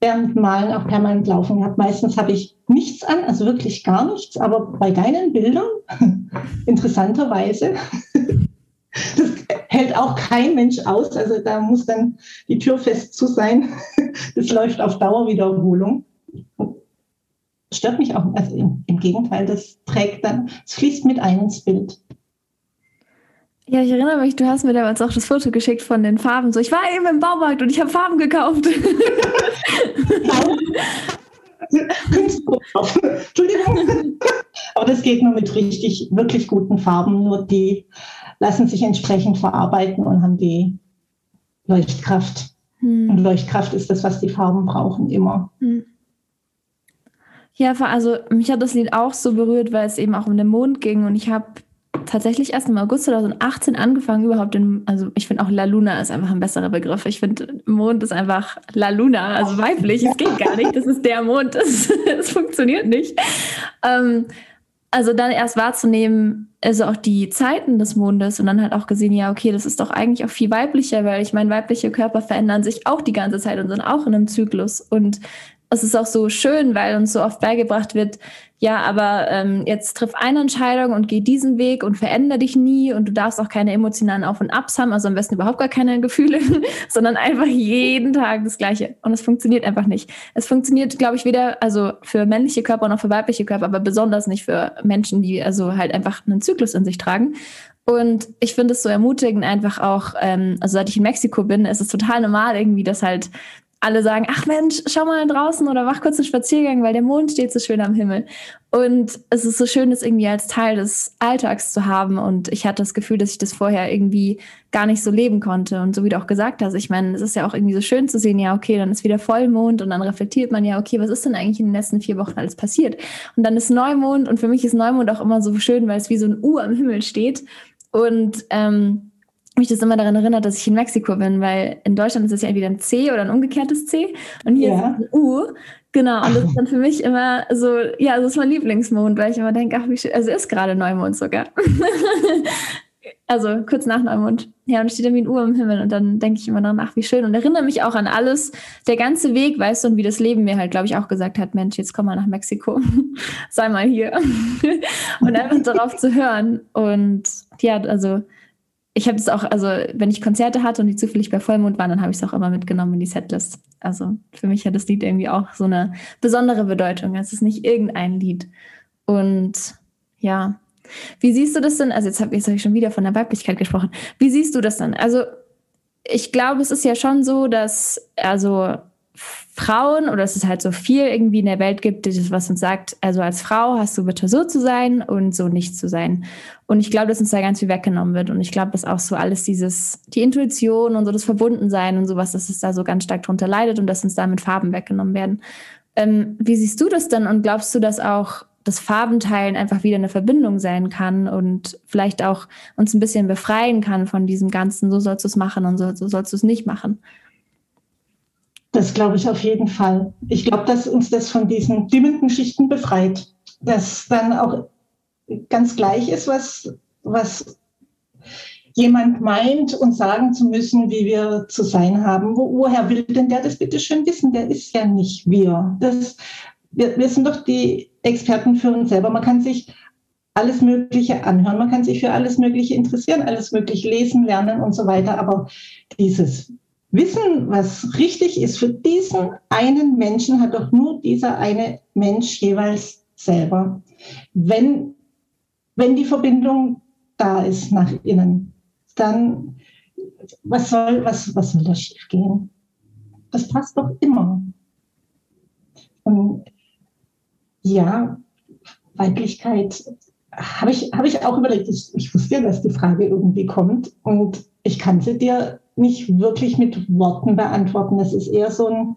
während Malen auch permanent laufen gehabt. Meistens habe ich nichts an, also wirklich gar nichts, aber bei deinen Bildern, interessanterweise, das hält auch kein Mensch aus. Also da muss dann die Tür fest zu sein. Das läuft auf Dauerwiederholung. Stört mich auch. Also im, im Gegenteil, das trägt dann, es fließt mit ein ins Bild. Ja, ich erinnere mich, du hast mir damals auch das Foto geschickt von den Farben. So, ich war eben im Baumarkt und ich habe Farben gekauft. Entschuldigung. Aber das geht nur mit richtig, wirklich guten Farben. Nur die lassen sich entsprechend verarbeiten und haben die Leuchtkraft. Hm. Und Leuchtkraft ist das, was die Farben brauchen, immer. Hm. Ja, also mich hat das Lied auch so berührt, weil es eben auch um den Mond ging und ich habe tatsächlich erst im August 2018 angefangen, überhaupt den, also ich finde auch La Luna ist einfach ein besserer Begriff. Ich finde, Mond ist einfach La Luna, also weiblich. Es geht gar nicht. Das ist der Mond. Es funktioniert nicht. Ähm, also dann erst wahrzunehmen, also auch die Zeiten des Mondes und dann halt auch gesehen, ja, okay, das ist doch eigentlich auch viel weiblicher, weil ich meine, weibliche Körper verändern sich auch die ganze Zeit und sind auch in einem Zyklus. Und es ist auch so schön, weil uns so oft beigebracht wird, ja, aber ähm, jetzt triff eine Entscheidung und geh diesen Weg und veränder dich nie und du darfst auch keine emotionalen Auf und Abs haben, also am besten überhaupt gar keine Gefühle, sondern einfach jeden Tag das Gleiche. Und es funktioniert einfach nicht. Es funktioniert, glaube ich, weder also für männliche Körper noch für weibliche Körper, aber besonders nicht für Menschen, die also halt einfach einen Zyklus in sich tragen. Und ich finde es so ermutigend, einfach auch, ähm, also seit ich in Mexiko bin, ist es total normal irgendwie, dass halt alle sagen, ach Mensch, schau mal draußen oder mach kurz einen Spaziergang, weil der Mond steht so schön am Himmel. Und es ist so schön, das irgendwie als Teil des Alltags zu haben. Und ich hatte das Gefühl, dass ich das vorher irgendwie gar nicht so leben konnte. Und so wie du auch gesagt hast, ich meine, es ist ja auch irgendwie so schön zu sehen, ja, okay, dann ist wieder Vollmond und dann reflektiert man ja, okay, was ist denn eigentlich in den letzten vier Wochen alles passiert? Und dann ist Neumond und für mich ist Neumond auch immer so schön, weil es wie so ein U am Himmel steht. Und ähm, mich das immer daran erinnert, dass ich in Mexiko bin, weil in Deutschland ist es ja entweder ein C oder ein umgekehrtes C und hier ja. ist es ein U. Genau, und das ist dann für mich immer so, ja, das ist mein Lieblingsmond, weil ich immer denke, ach, wie schön, also ist gerade Neumond sogar. also kurz nach Neumond. Ja, und steht dann wie ein U im Himmel und dann denke ich immer daran, ach, wie schön und erinnere mich auch an alles, der ganze Weg, weißt du, und wie das Leben mir halt, glaube ich, auch gesagt hat, Mensch, jetzt komm mal nach Mexiko, sei mal hier und einfach darauf zu hören und ja, also ich habe es auch, also wenn ich Konzerte hatte und die zufällig bei Vollmond waren, dann habe ich es auch immer mitgenommen in die Setlist. Also für mich hat das Lied irgendwie auch so eine besondere Bedeutung. Es ist nicht irgendein Lied. Und ja, wie siehst du das denn? Also jetzt habe hab ich schon wieder von der Weiblichkeit gesprochen. Wie siehst du das dann? Also ich glaube, es ist ja schon so, dass also Frauen oder es ist halt so viel irgendwie in der Welt gibt, das was uns sagt, also als Frau hast du bitte so zu sein und so nicht zu sein. Und ich glaube, dass uns da ganz viel weggenommen wird. Und ich glaube, dass auch so alles dieses, die Intuition und so das Verbundensein und sowas, dass es da so ganz stark drunter leidet und dass uns damit Farben weggenommen werden. Ähm, wie siehst du das denn und glaubst du, dass auch das Farbenteilen einfach wieder eine Verbindung sein kann und vielleicht auch uns ein bisschen befreien kann von diesem ganzen, so sollst du es machen und so, so sollst du es nicht machen? Das glaube ich auf jeden Fall. Ich glaube, dass uns das von diesen dimmenden Schichten befreit. Dass dann auch ganz gleich ist, was, was jemand meint und sagen zu müssen, wie wir zu sein haben. Wo, woher will denn der das bitte schön wissen? Der ist ja nicht wir. Das, wir, wir sind doch die Experten für uns selber. Man kann sich alles Mögliche anhören, man kann sich für alles Mögliche interessieren, alles Mögliche lesen, lernen und so weiter. Aber dieses Wissen, was richtig ist für diesen einen Menschen, hat doch nur dieser eine Mensch jeweils selber. Wenn, wenn die Verbindung da ist nach innen, dann was soll, was, was soll da schiefgehen? Das passt doch immer. Und ja, Weiblichkeit habe ich, hab ich auch überlegt. Ich, ich wusste ja, dass die Frage irgendwie kommt und ich kann sie dir nicht wirklich mit Worten beantworten. Das ist eher so ein,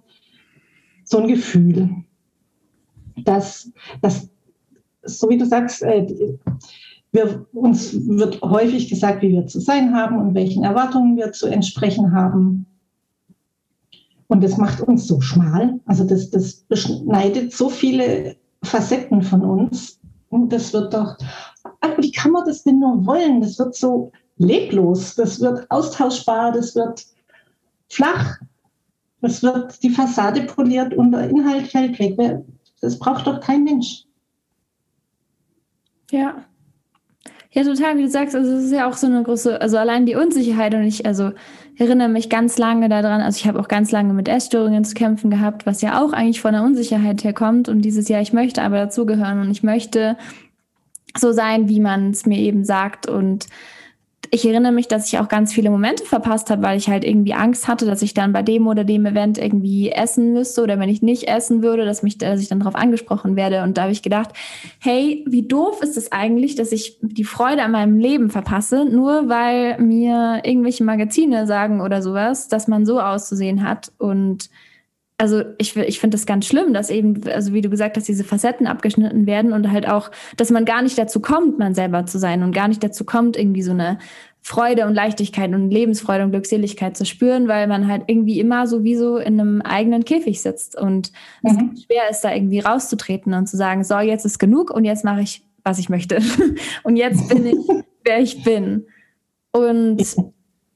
so ein Gefühl, dass, dass, so wie du sagst, äh, wir, uns wird häufig gesagt, wie wir zu sein haben und welchen Erwartungen wir zu entsprechen haben. Und das macht uns so schmal. Also das, das beschneidet so viele Facetten von uns. Und das wird doch, wie kann man das denn nur wollen? Das wird so leblos, das wird austauschbar, das wird flach, das wird die Fassade poliert und der Inhalt fällt weg. Das braucht doch kein Mensch. Ja. Ja, total, wie du sagst, also es ist ja auch so eine große, also allein die Unsicherheit und ich, also erinnere mich ganz lange daran, also ich habe auch ganz lange mit Essstörungen zu kämpfen gehabt, was ja auch eigentlich von der Unsicherheit herkommt und dieses Jahr, ich möchte aber dazugehören und ich möchte so sein, wie man es mir eben sagt und ich erinnere mich, dass ich auch ganz viele Momente verpasst habe, weil ich halt irgendwie Angst hatte, dass ich dann bei dem oder dem Event irgendwie essen müsste oder wenn ich nicht essen würde, dass, mich, dass ich dann darauf angesprochen werde. Und da habe ich gedacht, hey, wie doof ist es eigentlich, dass ich die Freude an meinem Leben verpasse, nur weil mir irgendwelche Magazine sagen oder sowas, dass man so auszusehen hat und also ich, ich finde das ganz schlimm, dass eben, also wie du gesagt hast, diese Facetten abgeschnitten werden und halt auch, dass man gar nicht dazu kommt, man selber zu sein und gar nicht dazu kommt, irgendwie so eine Freude und Leichtigkeit und Lebensfreude und Glückseligkeit zu spüren, weil man halt irgendwie immer sowieso in einem eigenen Käfig sitzt und mhm. es schwer ist, da irgendwie rauszutreten und zu sagen, so, jetzt ist genug und jetzt mache ich, was ich möchte. und jetzt bin ich, wer ich bin. Und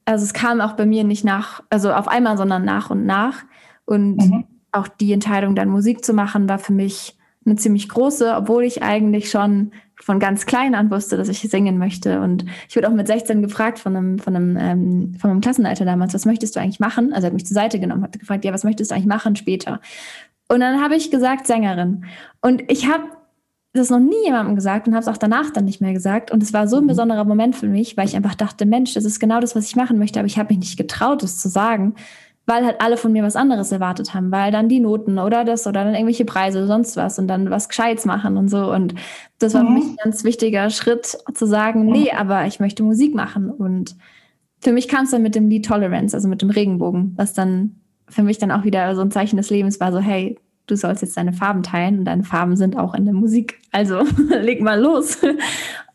also es kam auch bei mir nicht nach, also auf einmal, sondern nach und nach. Und mhm. auch die Entscheidung, dann Musik zu machen, war für mich eine ziemlich große, obwohl ich eigentlich schon von ganz klein an wusste, dass ich singen möchte. Und ich wurde auch mit 16 gefragt von einem, von einem, ähm, von einem Klassenleiter damals, was möchtest du eigentlich machen? Also er hat mich zur Seite genommen, hat gefragt, ja, was möchtest du eigentlich machen später? Und dann habe ich gesagt, Sängerin. Und ich habe das noch nie jemandem gesagt und habe es auch danach dann nicht mehr gesagt. Und es war so ein mhm. besonderer Moment für mich, weil ich einfach dachte, Mensch, das ist genau das, was ich machen möchte, aber ich habe mich nicht getraut, das zu sagen, weil halt alle von mir was anderes erwartet haben, weil dann die Noten oder das oder dann irgendwelche Preise oder sonst was und dann was Gescheites machen und so. Und das war mhm. für mich ein ganz wichtiger Schritt zu sagen, nee, aber ich möchte Musik machen. Und für mich kam es dann mit dem Lied Tolerance, also mit dem Regenbogen, was dann für mich dann auch wieder so ein Zeichen des Lebens war, so hey, du sollst jetzt deine Farben teilen und deine Farben sind auch in der Musik. Also leg mal los.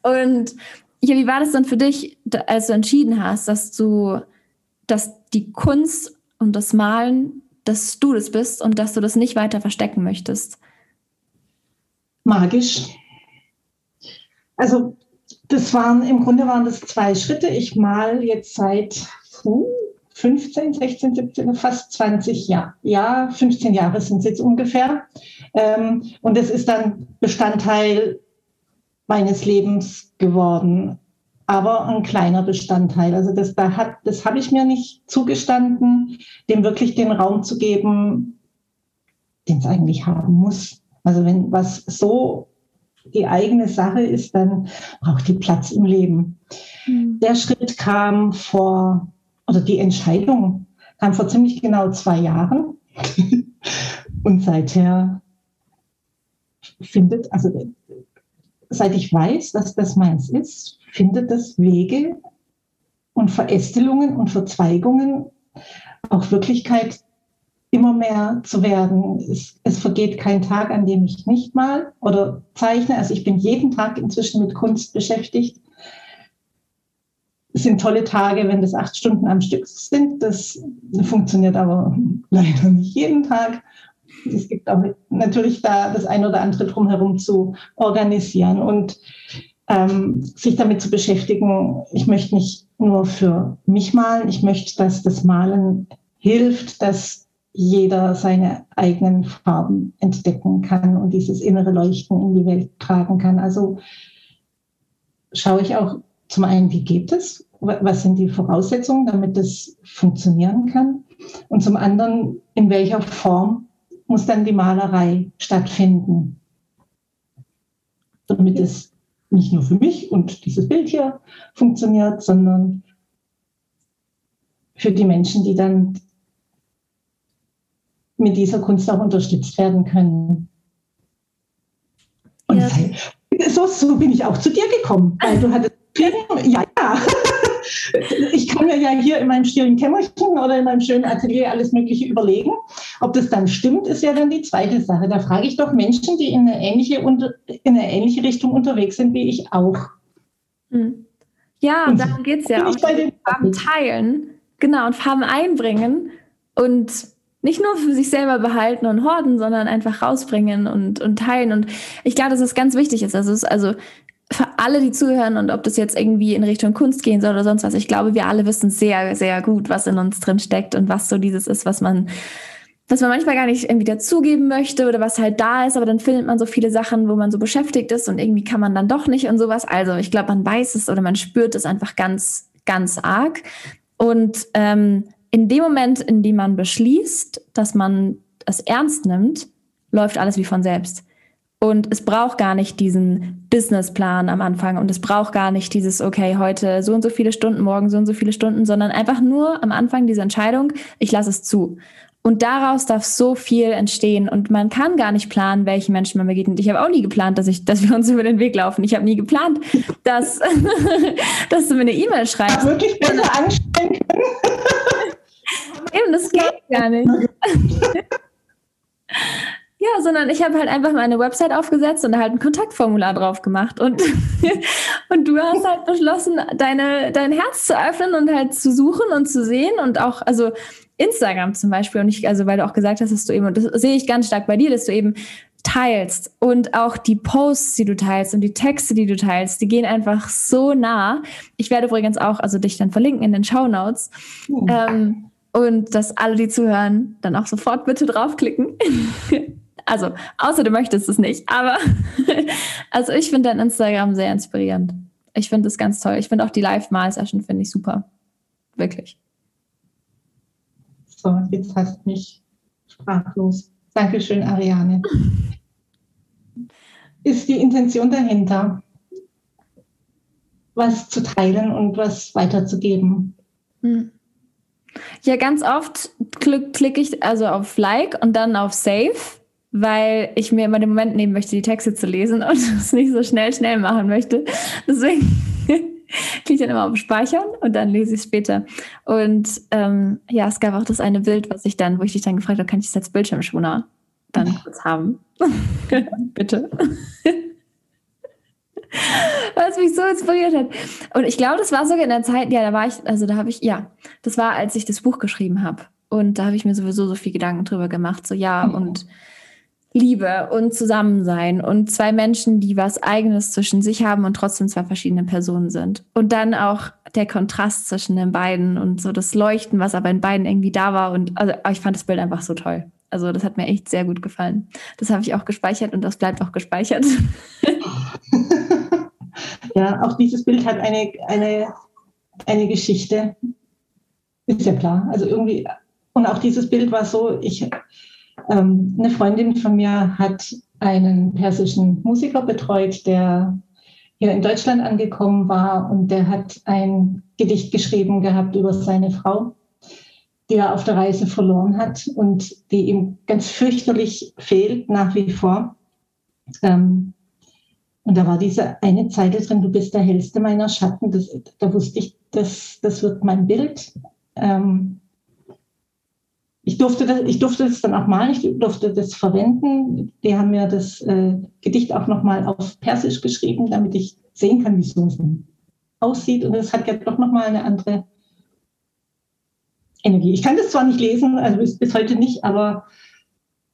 Und ja, wie war das dann für dich, als du entschieden hast, dass du, dass die Kunst und das Malen, dass du das bist und dass du das nicht weiter verstecken möchtest? Magisch. Also das waren im Grunde waren das zwei Schritte. Ich mal jetzt seit 15, 16, 17, fast 20 Jahren. Ja, 15 Jahre sind es jetzt ungefähr. Ähm, und es ist dann Bestandteil meines Lebens geworden aber ein kleiner Bestandteil. Also das, da hat, das habe ich mir nicht zugestanden, dem wirklich den Raum zu geben, den es eigentlich haben muss. Also wenn was so die eigene Sache ist, dann braucht die Platz im Leben. Mhm. Der Schritt kam vor, oder die Entscheidung kam vor ziemlich genau zwei Jahren. Und seither findet, also seit ich weiß, dass das meins ist, findet es Wege und Verästelungen und Verzweigungen, auch Wirklichkeit immer mehr zu werden. Es, es, vergeht kein Tag, an dem ich nicht mal oder zeichne. Also ich bin jeden Tag inzwischen mit Kunst beschäftigt. Es sind tolle Tage, wenn das acht Stunden am Stück sind. Das funktioniert aber leider nicht jeden Tag. Es gibt auch natürlich da das ein oder andere drumherum zu organisieren und ähm, sich damit zu beschäftigen. Ich möchte nicht nur für mich malen, ich möchte, dass das Malen hilft, dass jeder seine eigenen Farben entdecken kann und dieses innere Leuchten in die Welt tragen kann. Also schaue ich auch zum einen, wie geht es? Was sind die Voraussetzungen, damit das funktionieren kann? Und zum anderen, in welcher Form muss dann die Malerei stattfinden, damit es nicht nur für mich und dieses Bild hier funktioniert, sondern für die Menschen, die dann mit dieser Kunst auch unterstützt werden können. Und ja. so, so bin ich auch zu dir gekommen, weil du hattest ja, ja. Ich kann mir ja hier in meinem stillen Kämmerchen oder in meinem schönen Atelier alles Mögliche überlegen. Ob das dann stimmt, ist ja dann die zweite Sache. Da frage ich doch Menschen, die in eine ähnliche, in eine ähnliche Richtung unterwegs sind wie ich auch. Hm. Ja, und darum geht es ja auch. Farben teilen, genau, und Farben einbringen und nicht nur für sich selber behalten und horden, sondern einfach rausbringen und, und teilen. Und ich glaube, dass das ganz wichtig ist. Also, es also für alle, die zuhören und ob das jetzt irgendwie in Richtung Kunst gehen soll oder sonst was, ich glaube, wir alle wissen sehr, sehr gut, was in uns drin steckt und was so dieses ist, was man, was man manchmal gar nicht irgendwie dazugeben möchte oder was halt da ist, aber dann findet man so viele Sachen, wo man so beschäftigt ist und irgendwie kann man dann doch nicht und sowas. Also ich glaube, man weiß es oder man spürt es einfach ganz, ganz arg. Und ähm, in dem Moment, in dem man beschließt, dass man es ernst nimmt, läuft alles wie von selbst. Und es braucht gar nicht diesen Businessplan am Anfang und es braucht gar nicht dieses, okay, heute so und so viele Stunden, morgen so und so viele Stunden, sondern einfach nur am Anfang diese Entscheidung, ich lasse es zu. Und daraus darf so viel entstehen und man kann gar nicht planen, welche Menschen man begegnet. Ich habe auch nie geplant, dass ich, dass wir uns über den Weg laufen. Ich habe nie geplant, dass, dass du mir eine E-Mail schreibst. Wirklich besser anstellen können. Eben, das geht gar nicht. Ja, sondern ich habe halt einfach meine Website aufgesetzt und halt ein Kontaktformular drauf gemacht. Und, und du hast halt beschlossen, deine, dein Herz zu öffnen und halt zu suchen und zu sehen und auch, also Instagram zum Beispiel. Und ich, also weil du auch gesagt hast, dass du eben, und das sehe ich ganz stark bei dir, dass du eben teilst und auch die Posts, die du teilst und die Texte, die du teilst, die gehen einfach so nah. Ich werde übrigens auch, also dich dann verlinken in den Show Notes. Mhm. Ähm, und dass alle, die zuhören, dann auch sofort bitte draufklicken. Also, außer du möchtest es nicht. Aber also ich finde dein Instagram sehr inspirierend. Ich finde es ganz toll. Ich finde auch die Live-Mal-Session finde ich super. Wirklich. So, jetzt hast du mich sprachlos. Dankeschön, Ariane. Ist die Intention dahinter, was zu teilen und was weiterzugeben? Hm. Ja, ganz oft klicke ich also auf Like und dann auf Save weil ich mir immer den Moment nehmen möchte, die Texte zu lesen und es nicht so schnell, schnell machen möchte. Deswegen klicke ich dann immer auf Speichern und dann lese ich es später. Und ähm, ja, es gab auch das eine Bild, was ich dann, wo ich dich dann gefragt habe, kann ich das als Bildschirmschoner dann kurz haben? Bitte. was mich so inspiriert hat. Und ich glaube, das war sogar in der Zeit, ja, da war ich, also da habe ich, ja, das war, als ich das Buch geschrieben habe. Und da habe ich mir sowieso so viel Gedanken drüber gemacht. So, ja, mhm. und Liebe und Zusammensein und zwei Menschen, die was Eigenes zwischen sich haben und trotzdem zwei verschiedene Personen sind. Und dann auch der Kontrast zwischen den beiden und so das Leuchten, was aber in beiden irgendwie da war. Und also ich fand das Bild einfach so toll. Also das hat mir echt sehr gut gefallen. Das habe ich auch gespeichert und das bleibt auch gespeichert. ja, auch dieses Bild hat eine, eine, eine Geschichte. Ist ja klar. Also irgendwie, und auch dieses Bild war so, ich ähm, eine Freundin von mir hat einen persischen Musiker betreut, der hier in Deutschland angekommen war und der hat ein Gedicht geschrieben gehabt über seine Frau, die er auf der Reise verloren hat und die ihm ganz fürchterlich fehlt nach wie vor. Ähm, und da war diese eine Zeile drin, du bist der hellste meiner Schatten. Das, da wusste ich, das, das wird mein Bild. Ähm, ich durfte das, ich durfte das dann auch malen, ich durfte das verwenden. Die haben mir das äh, Gedicht auch nochmal auf Persisch geschrieben, damit ich sehen kann, wie es so aussieht. Und es hat ja doch nochmal eine andere Energie. Ich kann das zwar nicht lesen, also bis, bis heute nicht, aber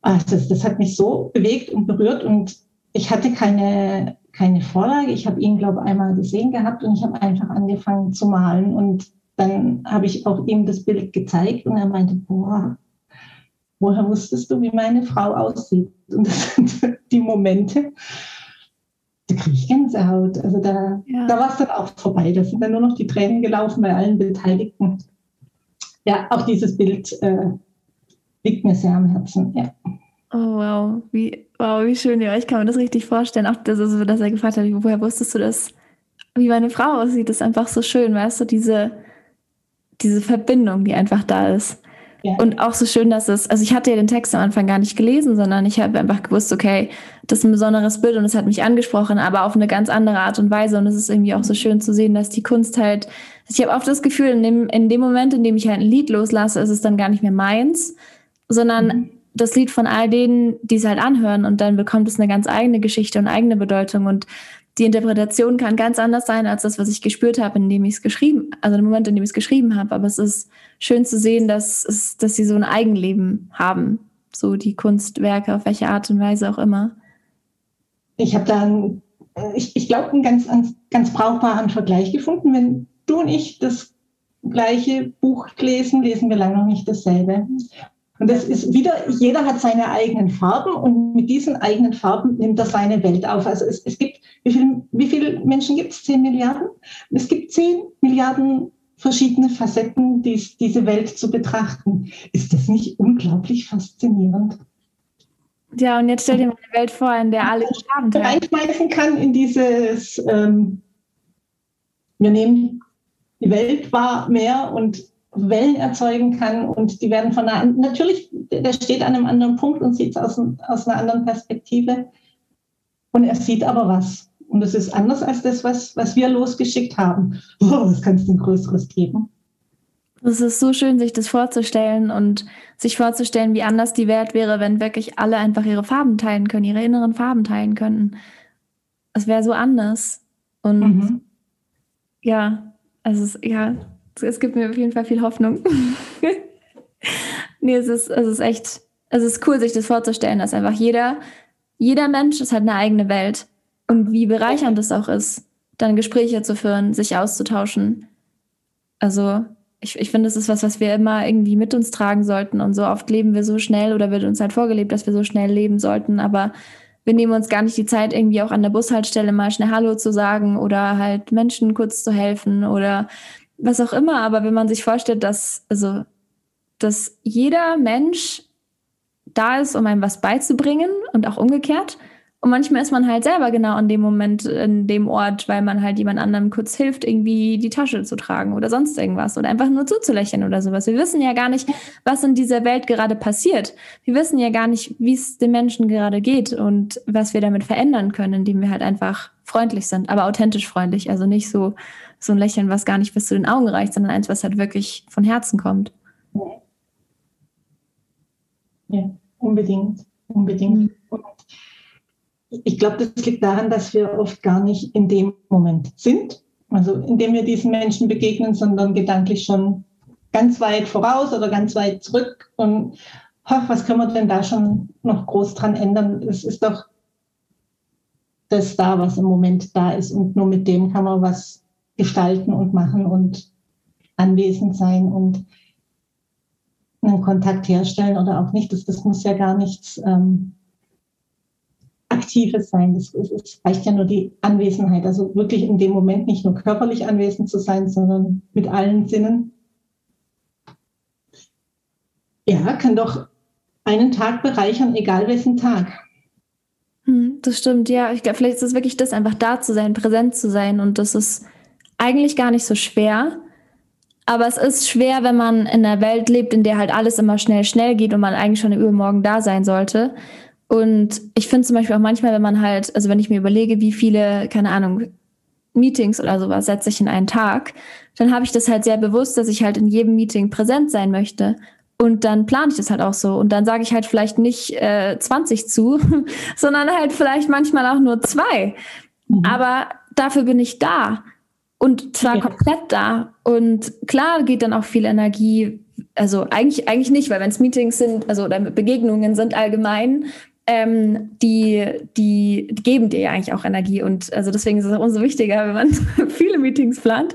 ach, das, das hat mich so bewegt und berührt und ich hatte keine, keine Vorlage. Ich habe ihn, glaube ich, einmal gesehen gehabt und ich habe einfach angefangen zu malen und dann habe ich auch ihm das Bild gezeigt und er meinte, boah, woher wusstest du, wie meine Frau aussieht? Und das sind die Momente, da kriege ich Gänsehaut. Also da, ja. da war es dann auch vorbei. Da sind dann nur noch die Tränen gelaufen bei allen Beteiligten. Ja, auch dieses Bild äh, liegt mir sehr am Herzen. Ja. Oh wow, wie, wow, wie schön. Ja, ich kann mir das richtig vorstellen. Auch das, also, dass er gefragt hat, woher wusstest du das, wie meine Frau aussieht, ist einfach so schön, weißt du, diese, diese Verbindung, die einfach da ist. Ja. Und auch so schön, dass es, also ich hatte ja den Text am Anfang gar nicht gelesen, sondern ich habe einfach gewusst, okay, das ist ein besonderes Bild und es hat mich angesprochen, aber auf eine ganz andere Art und Weise. Und es ist irgendwie auch so schön zu sehen, dass die Kunst halt, also ich habe oft das Gefühl, in dem, in dem Moment, in dem ich halt ein Lied loslasse, ist es dann gar nicht mehr meins, sondern mhm. das Lied von all denen, die es halt anhören und dann bekommt es eine ganz eigene Geschichte und eigene Bedeutung. Und die Interpretation kann ganz anders sein als das, was ich gespürt habe, indem ich es geschrieben, also im Moment, in dem ich es geschrieben habe. Aber es ist schön zu sehen, dass, es, dass sie so ein Eigenleben haben, so die Kunstwerke, auf welche Art und Weise auch immer. Ich habe da, einen, ich, ich glaube, einen ganz, ganz brauchbaren Vergleich gefunden. Wenn du und ich das gleiche Buch lesen, lesen wir lange noch nicht dasselbe. Und das ist wieder, jeder hat seine eigenen Farben und mit diesen eigenen Farben nimmt er seine Welt auf. Also es, es gibt, wie, viel, wie viele Menschen gibt es? Zehn Milliarden? Es gibt zehn Milliarden verschiedene Facetten, dies, diese Welt zu betrachten. Ist das nicht unglaublich faszinierend? Ja, und jetzt stell dir mal eine Welt vor, in der alle Farben reinschmeißen kann in dieses, ähm, wir nehmen die Welt wahr mehr und Wellen erzeugen kann und die werden von einer, natürlich, der steht an einem anderen Punkt und sieht es aus, aus einer anderen Perspektive und er sieht aber was. Und es ist anders als das, was, was wir losgeschickt haben. Oh, was kann es denn Größeres geben? Es ist so schön, sich das vorzustellen und sich vorzustellen, wie anders die Welt wäre, wenn wirklich alle einfach ihre Farben teilen können, ihre inneren Farben teilen könnten. Es wäre so anders. Und mhm. ja, also ja, es gibt mir auf jeden Fall viel Hoffnung. nee, es ist, es ist echt, es ist cool, sich das vorzustellen, dass einfach jeder, jeder Mensch ist halt eine eigene Welt. Und wie bereichernd es auch ist, dann Gespräche zu führen, sich auszutauschen. Also, ich, ich finde, das ist was, was wir immer irgendwie mit uns tragen sollten. Und so oft leben wir so schnell oder wird uns halt vorgelebt, dass wir so schnell leben sollten. Aber wir nehmen uns gar nicht die Zeit, irgendwie auch an der Bushaltestelle mal schnell Hallo zu sagen oder halt Menschen kurz zu helfen oder was auch immer, aber wenn man sich vorstellt, dass, also, dass jeder Mensch da ist, um einem was beizubringen und auch umgekehrt. Und manchmal ist man halt selber genau in dem Moment, in dem Ort, weil man halt jemand anderem kurz hilft, irgendwie die Tasche zu tragen oder sonst irgendwas oder einfach nur zuzulächeln oder sowas. Wir wissen ja gar nicht, was in dieser Welt gerade passiert. Wir wissen ja gar nicht, wie es den Menschen gerade geht und was wir damit verändern können, indem wir halt einfach freundlich sind, aber authentisch freundlich. Also nicht so, so ein Lächeln, was gar nicht bis zu den Augen reicht, sondern eins, was halt wirklich von Herzen kommt. Ja, unbedingt, unbedingt. Und ich glaube, das liegt daran, dass wir oft gar nicht in dem Moment sind, also indem wir diesen Menschen begegnen, sondern gedanklich schon ganz weit voraus oder ganz weit zurück und ach, was können wir denn da schon noch groß dran ändern? Es ist doch das da, was im Moment da ist und nur mit dem kann man was gestalten und machen und anwesend sein und einen Kontakt herstellen oder auch nicht. Das, das muss ja gar nichts ähm, Aktives sein. Es reicht ja nur die Anwesenheit. Also wirklich in dem Moment nicht nur körperlich anwesend zu sein, sondern mit allen Sinnen. Ja, kann doch einen Tag bereichern, egal wessen Tag. Hm, das stimmt, ja. Ich glaube, vielleicht ist es wirklich das, einfach da zu sein, präsent zu sein. Und das ist eigentlich gar nicht so schwer. Aber es ist schwer, wenn man in einer Welt lebt, in der halt alles immer schnell, schnell geht und man eigentlich schon übermorgen da sein sollte. Und ich finde zum Beispiel auch manchmal, wenn man halt, also wenn ich mir überlege, wie viele, keine Ahnung, Meetings oder sowas setze ich in einen Tag, dann habe ich das halt sehr bewusst, dass ich halt in jedem Meeting präsent sein möchte. Und dann plane ich das halt auch so. Und dann sage ich halt vielleicht nicht äh, 20 zu, sondern halt vielleicht manchmal auch nur zwei. Mhm. Aber dafür bin ich da. Und zwar ja. komplett da. Und klar geht dann auch viel Energie. Also eigentlich, eigentlich nicht, weil wenn es Meetings sind, also oder Begegnungen sind allgemein, ähm, die, die, die, geben dir ja eigentlich auch Energie. Und also deswegen ist es auch umso wichtiger, wenn man viele Meetings plant,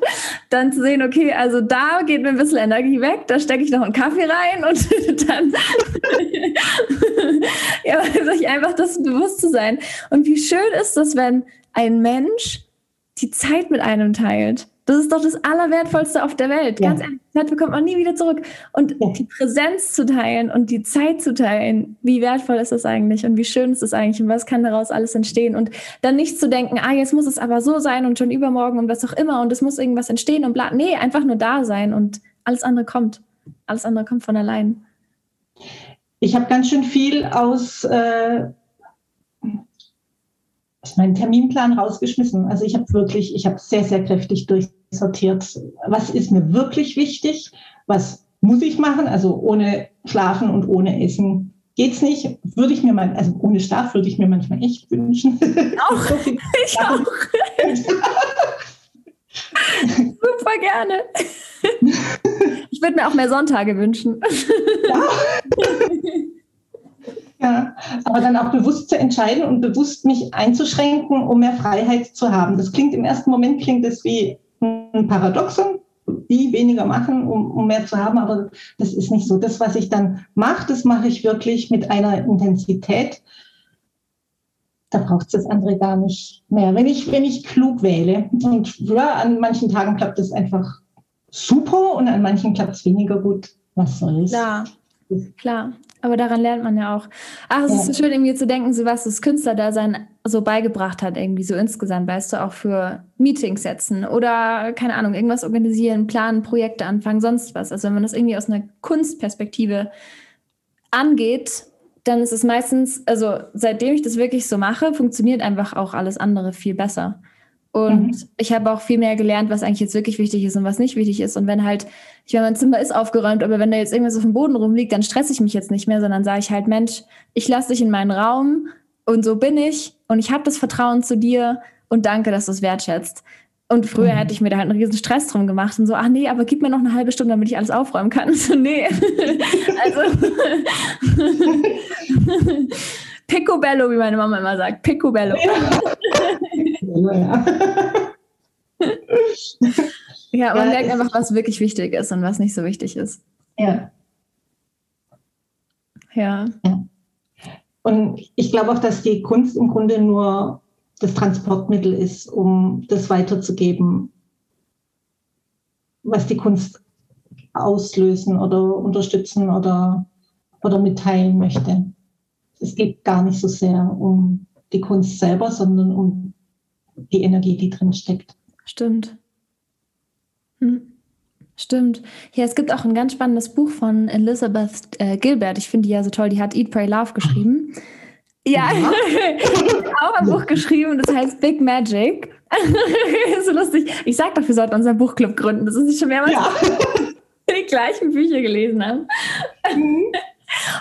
dann zu sehen, okay, also da geht mir ein bisschen Energie weg, da stecke ich noch einen Kaffee rein und dann ja, sich einfach das bewusst zu sein. Und wie schön ist das, wenn ein Mensch die Zeit mit einem teilt. Das ist doch das Allerwertvollste auf der Welt. Ja. Ganz ehrlich, Zeit bekommt man nie wieder zurück. Und ja. die Präsenz zu teilen und die Zeit zu teilen, wie wertvoll ist das eigentlich und wie schön ist das eigentlich und was kann daraus alles entstehen? Und dann nicht zu denken, ah, jetzt muss es aber so sein und schon übermorgen und was auch immer und es muss irgendwas entstehen und bla. Nee, einfach nur da sein und alles andere kommt. Alles andere kommt von allein. Ich habe ganz schön viel aus äh, meinen Terminplan rausgeschmissen. Also ich habe wirklich, ich habe sehr, sehr kräftig durchsortiert. Was ist mir wirklich wichtig? Was muss ich machen? Also ohne Schlafen und ohne Essen geht's nicht. Würde ich mir mal, also ohne Schlaf würde ich mir manchmal echt wünschen. Auch. so ich auch. Super gerne. Ich würde mir auch mehr Sonntage wünschen. Ja. Ja, aber dann auch bewusst zu entscheiden und bewusst mich einzuschränken, um mehr Freiheit zu haben. Das klingt im ersten Moment klingt das wie ein Paradoxon, wie weniger machen, um, um mehr zu haben, aber das ist nicht so. Das, was ich dann mache, das mache ich wirklich mit einer Intensität. Da braucht es das andere gar nicht mehr. Wenn ich, wenn ich klug wähle und ja, an manchen Tagen klappt es einfach super und an manchen klappt es weniger gut. Was soll's? Ja, klar. Aber daran lernt man ja auch. Ach, es ja. ist so schön, irgendwie zu denken, so was das Künstlerdasein so beigebracht hat, irgendwie so insgesamt, weißt du, auch für Meetings setzen oder, keine Ahnung, irgendwas organisieren, planen, Projekte anfangen, sonst was. Also wenn man das irgendwie aus einer Kunstperspektive angeht, dann ist es meistens, also seitdem ich das wirklich so mache, funktioniert einfach auch alles andere viel besser. Und mhm. ich habe auch viel mehr gelernt, was eigentlich jetzt wirklich wichtig ist und was nicht wichtig ist. Und wenn halt, ich meine, mein Zimmer ist aufgeräumt, aber wenn da jetzt irgendwas auf dem Boden rumliegt, dann stresse ich mich jetzt nicht mehr, sondern sage ich halt, Mensch, ich lasse dich in meinen Raum und so bin ich und ich habe das Vertrauen zu dir und danke, dass du es wertschätzt. Und früher mhm. hätte ich mir da halt einen riesen Stress drum gemacht und so, ach nee, aber gib mir noch eine halbe Stunde, damit ich alles aufräumen kann. So, nee. also Picobello, wie meine Mama immer sagt. Picobello. Ja. ja, man ja, merkt einfach, was wirklich wichtig ist und was nicht so wichtig ist. Ja. Ja. Und ich glaube auch, dass die Kunst im Grunde nur das Transportmittel ist, um das weiterzugeben, was die Kunst auslösen oder unterstützen oder, oder mitteilen möchte. Es geht gar nicht so sehr um die Kunst selber, sondern um die Energie, die drin steckt. Stimmt. Hm. Stimmt. Ja, es gibt auch ein ganz spannendes Buch von Elizabeth äh, Gilbert. Ich finde die ja so toll. Die hat Eat, Pray, Love geschrieben. Ja, ja. auch ein Buch geschrieben, das heißt Big Magic. so lustig. Ich sag doch, wir sollten unseren Buchclub gründen. Das ist nicht schon mehrmals ja. die gleichen Bücher gelesen haben. Mhm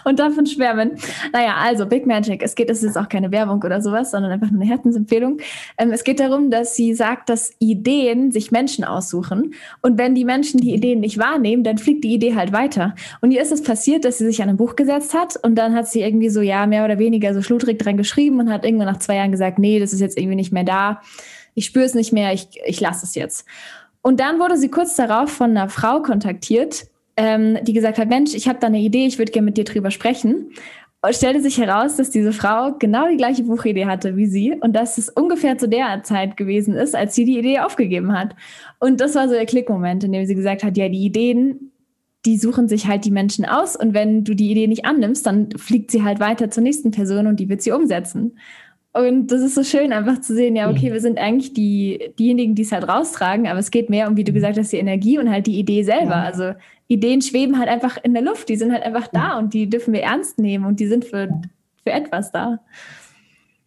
und davon schwärmen. Naja, also Big Magic. Es geht, es ist auch keine Werbung oder sowas, sondern einfach nur eine Herzensempfehlung. Ähm, es geht darum, dass sie sagt, dass Ideen sich Menschen aussuchen. Und wenn die Menschen die Ideen nicht wahrnehmen, dann fliegt die Idee halt weiter. Und ihr ist es passiert, dass sie sich an ein Buch gesetzt hat und dann hat sie irgendwie so, ja, mehr oder weniger so schludrig dran geschrieben und hat irgendwann nach zwei Jahren gesagt, nee, das ist jetzt irgendwie nicht mehr da. Ich spüre es nicht mehr, ich, ich lasse es jetzt. Und dann wurde sie kurz darauf von einer Frau kontaktiert, ähm, die gesagt hat, Mensch, ich habe da eine Idee, ich würde gerne mit dir drüber sprechen. Und stellte sich heraus, dass diese Frau genau die gleiche Buchidee hatte wie sie und dass es ungefähr zu der Zeit gewesen ist, als sie die Idee aufgegeben hat. Und das war so der Klickmoment, in dem sie gesagt hat, ja, die Ideen, die suchen sich halt die Menschen aus und wenn du die Idee nicht annimmst, dann fliegt sie halt weiter zur nächsten Person und die wird sie umsetzen. Und das ist so schön, einfach zu sehen, ja, okay, wir sind eigentlich die, diejenigen, die es halt raustragen, aber es geht mehr um, wie du mhm. gesagt hast, die Energie und halt die Idee selber. Also Ideen schweben halt einfach in der Luft, die sind halt einfach da und die dürfen wir ernst nehmen und die sind für, für etwas da.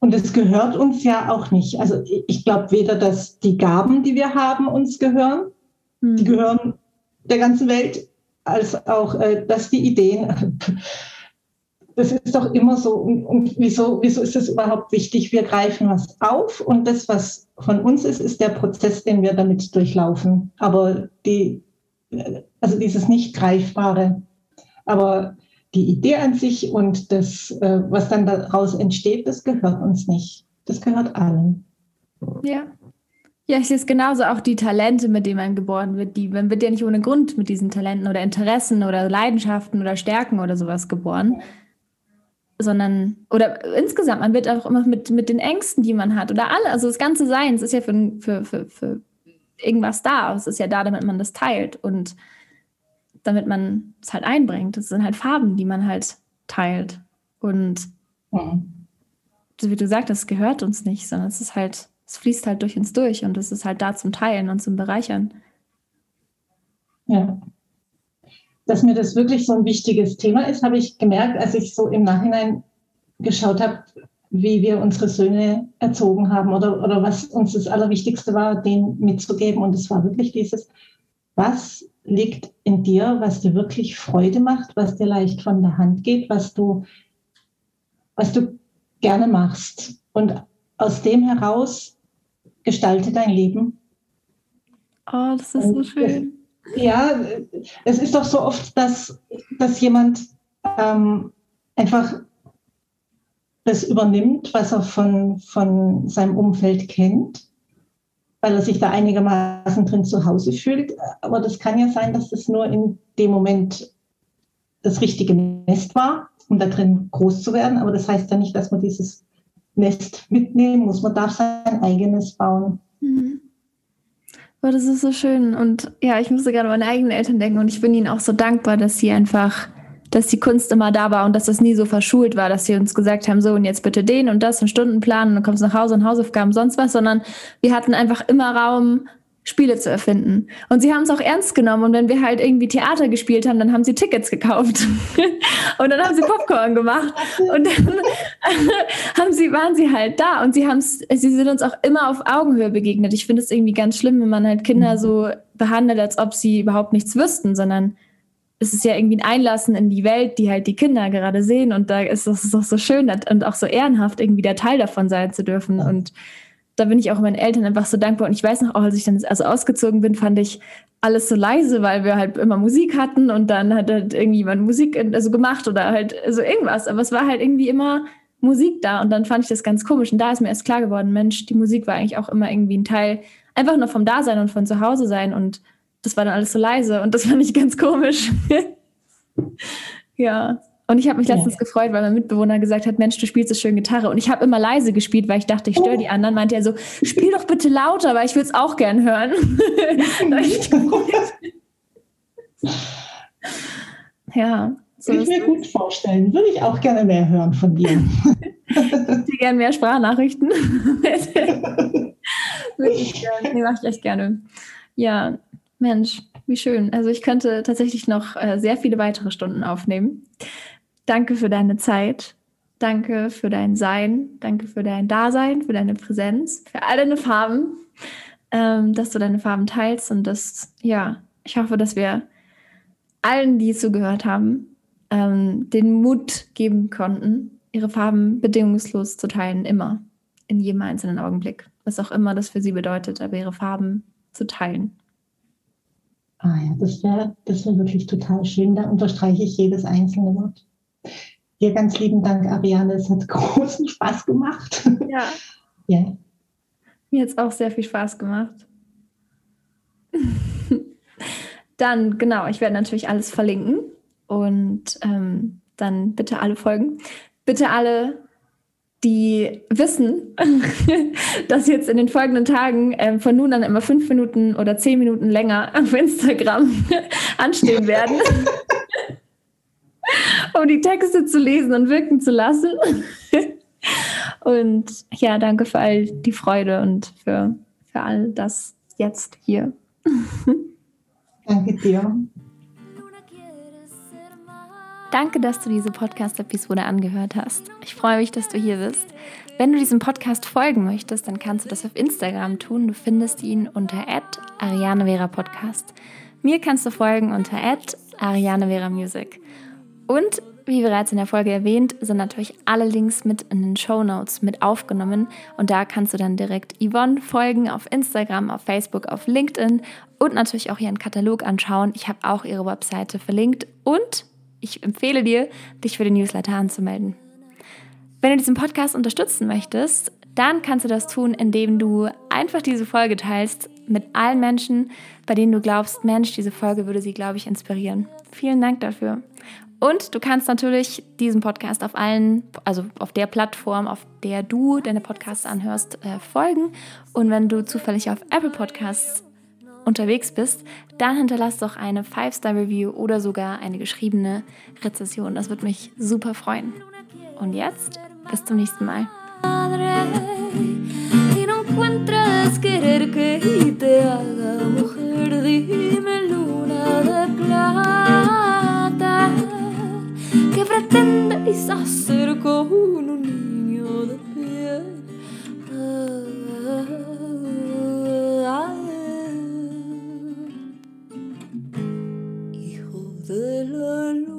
Und es gehört uns ja auch nicht. Also ich glaube weder, dass die Gaben, die wir haben, uns gehören, hm. die gehören der ganzen Welt als auch, äh, dass die Ideen, das ist doch immer so. Und, und wieso, wieso ist es überhaupt wichtig? Wir greifen was auf und das, was von uns ist, ist der Prozess, den wir damit durchlaufen. Aber die, also dieses nicht greifbare. Aber die Idee an sich und das, äh, was dann daraus entsteht, das gehört uns nicht. Das gehört allen. Ja. Ja, ich sehe es genauso. Auch die Talente, mit denen man geboren wird, die, man wird ja nicht ohne Grund mit diesen Talenten oder Interessen oder Leidenschaften oder Stärken oder sowas geboren. Sondern, oder insgesamt, man wird auch immer mit, mit den Ängsten, die man hat, oder alle, also das ganze Sein, es ist ja für, für, für, für irgendwas da. Es ist ja da, damit man das teilt und damit man es halt einbringt. Das sind halt Farben, die man halt teilt. Und ja. wie du sagst, das gehört uns nicht, sondern es ist halt es fließt halt durch uns durch und es ist halt da zum Teilen und zum Bereichern. Ja. Dass mir das wirklich so ein wichtiges Thema ist, habe ich gemerkt, als ich so im Nachhinein geschaut habe, wie wir unsere Söhne erzogen haben oder, oder was uns das Allerwichtigste war, denen mitzugeben. Und es war wirklich dieses, was liegt in dir, was dir wirklich Freude macht, was dir leicht von der Hand geht, was du, was du gerne machst. Und aus dem heraus gestalte dein Leben. Oh, das ist so schön. Ja, es ist doch so oft, dass, dass jemand ähm, einfach das übernimmt, was er von, von seinem Umfeld kennt, weil er sich da einigermaßen drin zu Hause fühlt. Aber das kann ja sein, dass das nur in dem Moment das richtige Nest war, um da drin groß zu werden. Aber das heißt ja nicht, dass man dieses Nest mitnehmen muss. Man darf sein eigenes bauen. Mhm. Oh, das ist so schön. Und ja, ich musste gerade an meine eigenen Eltern denken und ich bin ihnen auch so dankbar, dass sie einfach, dass die Kunst immer da war und dass das nie so verschult war, dass sie uns gesagt haben, so und jetzt bitte den und das und Stundenplan und dann kommst du nach Hause und Hausaufgaben, sonst was, sondern wir hatten einfach immer Raum, Spiele zu erfinden. Und sie haben es auch ernst genommen. Und wenn wir halt irgendwie Theater gespielt haben, dann haben sie Tickets gekauft. und dann haben sie Popcorn gemacht. Und dann haben sie, waren sie halt da. Und sie haben sie sind uns auch immer auf Augenhöhe begegnet. Ich finde es irgendwie ganz schlimm, wenn man halt Kinder mhm. so behandelt, als ob sie überhaupt nichts wüssten, sondern es ist ja irgendwie ein Einlassen in die Welt, die halt die Kinder gerade sehen. Und da ist es doch so schön und auch so ehrenhaft, irgendwie der Teil davon sein zu dürfen. Und da bin ich auch meinen Eltern einfach so dankbar. Und ich weiß noch, auch als ich dann also ausgezogen bin, fand ich alles so leise, weil wir halt immer Musik hatten und dann hat halt irgendjemand Musik also gemacht oder halt so irgendwas. Aber es war halt irgendwie immer Musik da und dann fand ich das ganz komisch. Und da ist mir erst klar geworden, Mensch, die Musik war eigentlich auch immer irgendwie ein Teil einfach nur vom Dasein und von zu Hause sein und das war dann alles so leise und das fand ich ganz komisch. ja. Und ich habe mich letztens ja. gefreut, weil mein Mitbewohner gesagt hat, Mensch, du spielst so schön Gitarre. Und ich habe immer leise gespielt, weil ich dachte, ich störe die anderen. Meinte er so, spiel doch bitte lauter, weil ich will es auch gern hören. ja. So Würde ich mir gut vorstellen. Würde ich auch gerne mehr hören von dir. ich hätte gerne mehr Sprachnachrichten. Würde ich gerne. Nee, mache ich echt gerne. Ja, Mensch, wie schön. Also ich könnte tatsächlich noch äh, sehr viele weitere Stunden aufnehmen. Danke für deine Zeit. Danke für dein Sein. Danke für dein Dasein, für deine Präsenz, für all deine Farben, ähm, dass du deine Farben teilst und das, ja, ich hoffe, dass wir allen, die zugehört haben, ähm, den Mut geben konnten, ihre Farben bedingungslos zu teilen, immer, in jedem einzelnen Augenblick, was auch immer das für sie bedeutet, aber ihre Farben zu teilen. Ah ja, das wäre das wär wirklich total schön. Da unterstreiche ich jedes einzelne Wort. Dir ganz lieben Dank, Ariane. Es hat großen Spaß gemacht. Ja. ja. Mir hat es auch sehr viel Spaß gemacht. dann, genau, ich werde natürlich alles verlinken und ähm, dann bitte alle folgen. Bitte alle, die wissen, dass jetzt in den folgenden Tagen ähm, von nun an immer fünf Minuten oder zehn Minuten länger auf Instagram anstehen werden. um die Texte zu lesen und wirken zu lassen. und ja, danke für all die Freude und für, für all das jetzt hier. danke dir. Danke, dass du diese Podcast-Episode angehört hast. Ich freue mich, dass du hier bist. Wenn du diesem Podcast folgen möchtest, dann kannst du das auf Instagram tun. Du findest ihn unter Podcast. Mir kannst du folgen unter Music. Und wie bereits in der Folge erwähnt, sind natürlich alle Links mit in den Show Notes mit aufgenommen. Und da kannst du dann direkt Yvonne folgen auf Instagram, auf Facebook, auf LinkedIn und natürlich auch ihren Katalog anschauen. Ich habe auch ihre Webseite verlinkt und ich empfehle dir, dich für den Newsletter anzumelden. Wenn du diesen Podcast unterstützen möchtest, dann kannst du das tun, indem du einfach diese Folge teilst mit allen Menschen, bei denen du glaubst, Mensch, diese Folge würde sie, glaube ich, inspirieren. Vielen Dank dafür. Und du kannst natürlich diesen Podcast auf allen, also auf der Plattform, auf der du deine Podcasts anhörst, äh, folgen. Und wenn du zufällig auf Apple Podcasts unterwegs bist, dann hinterlass doch eine 5-Star-Review oder sogar eine geschriebene Rezession. Das würde mich super freuen. Und jetzt, bis zum nächsten Mal. ah, the Lord.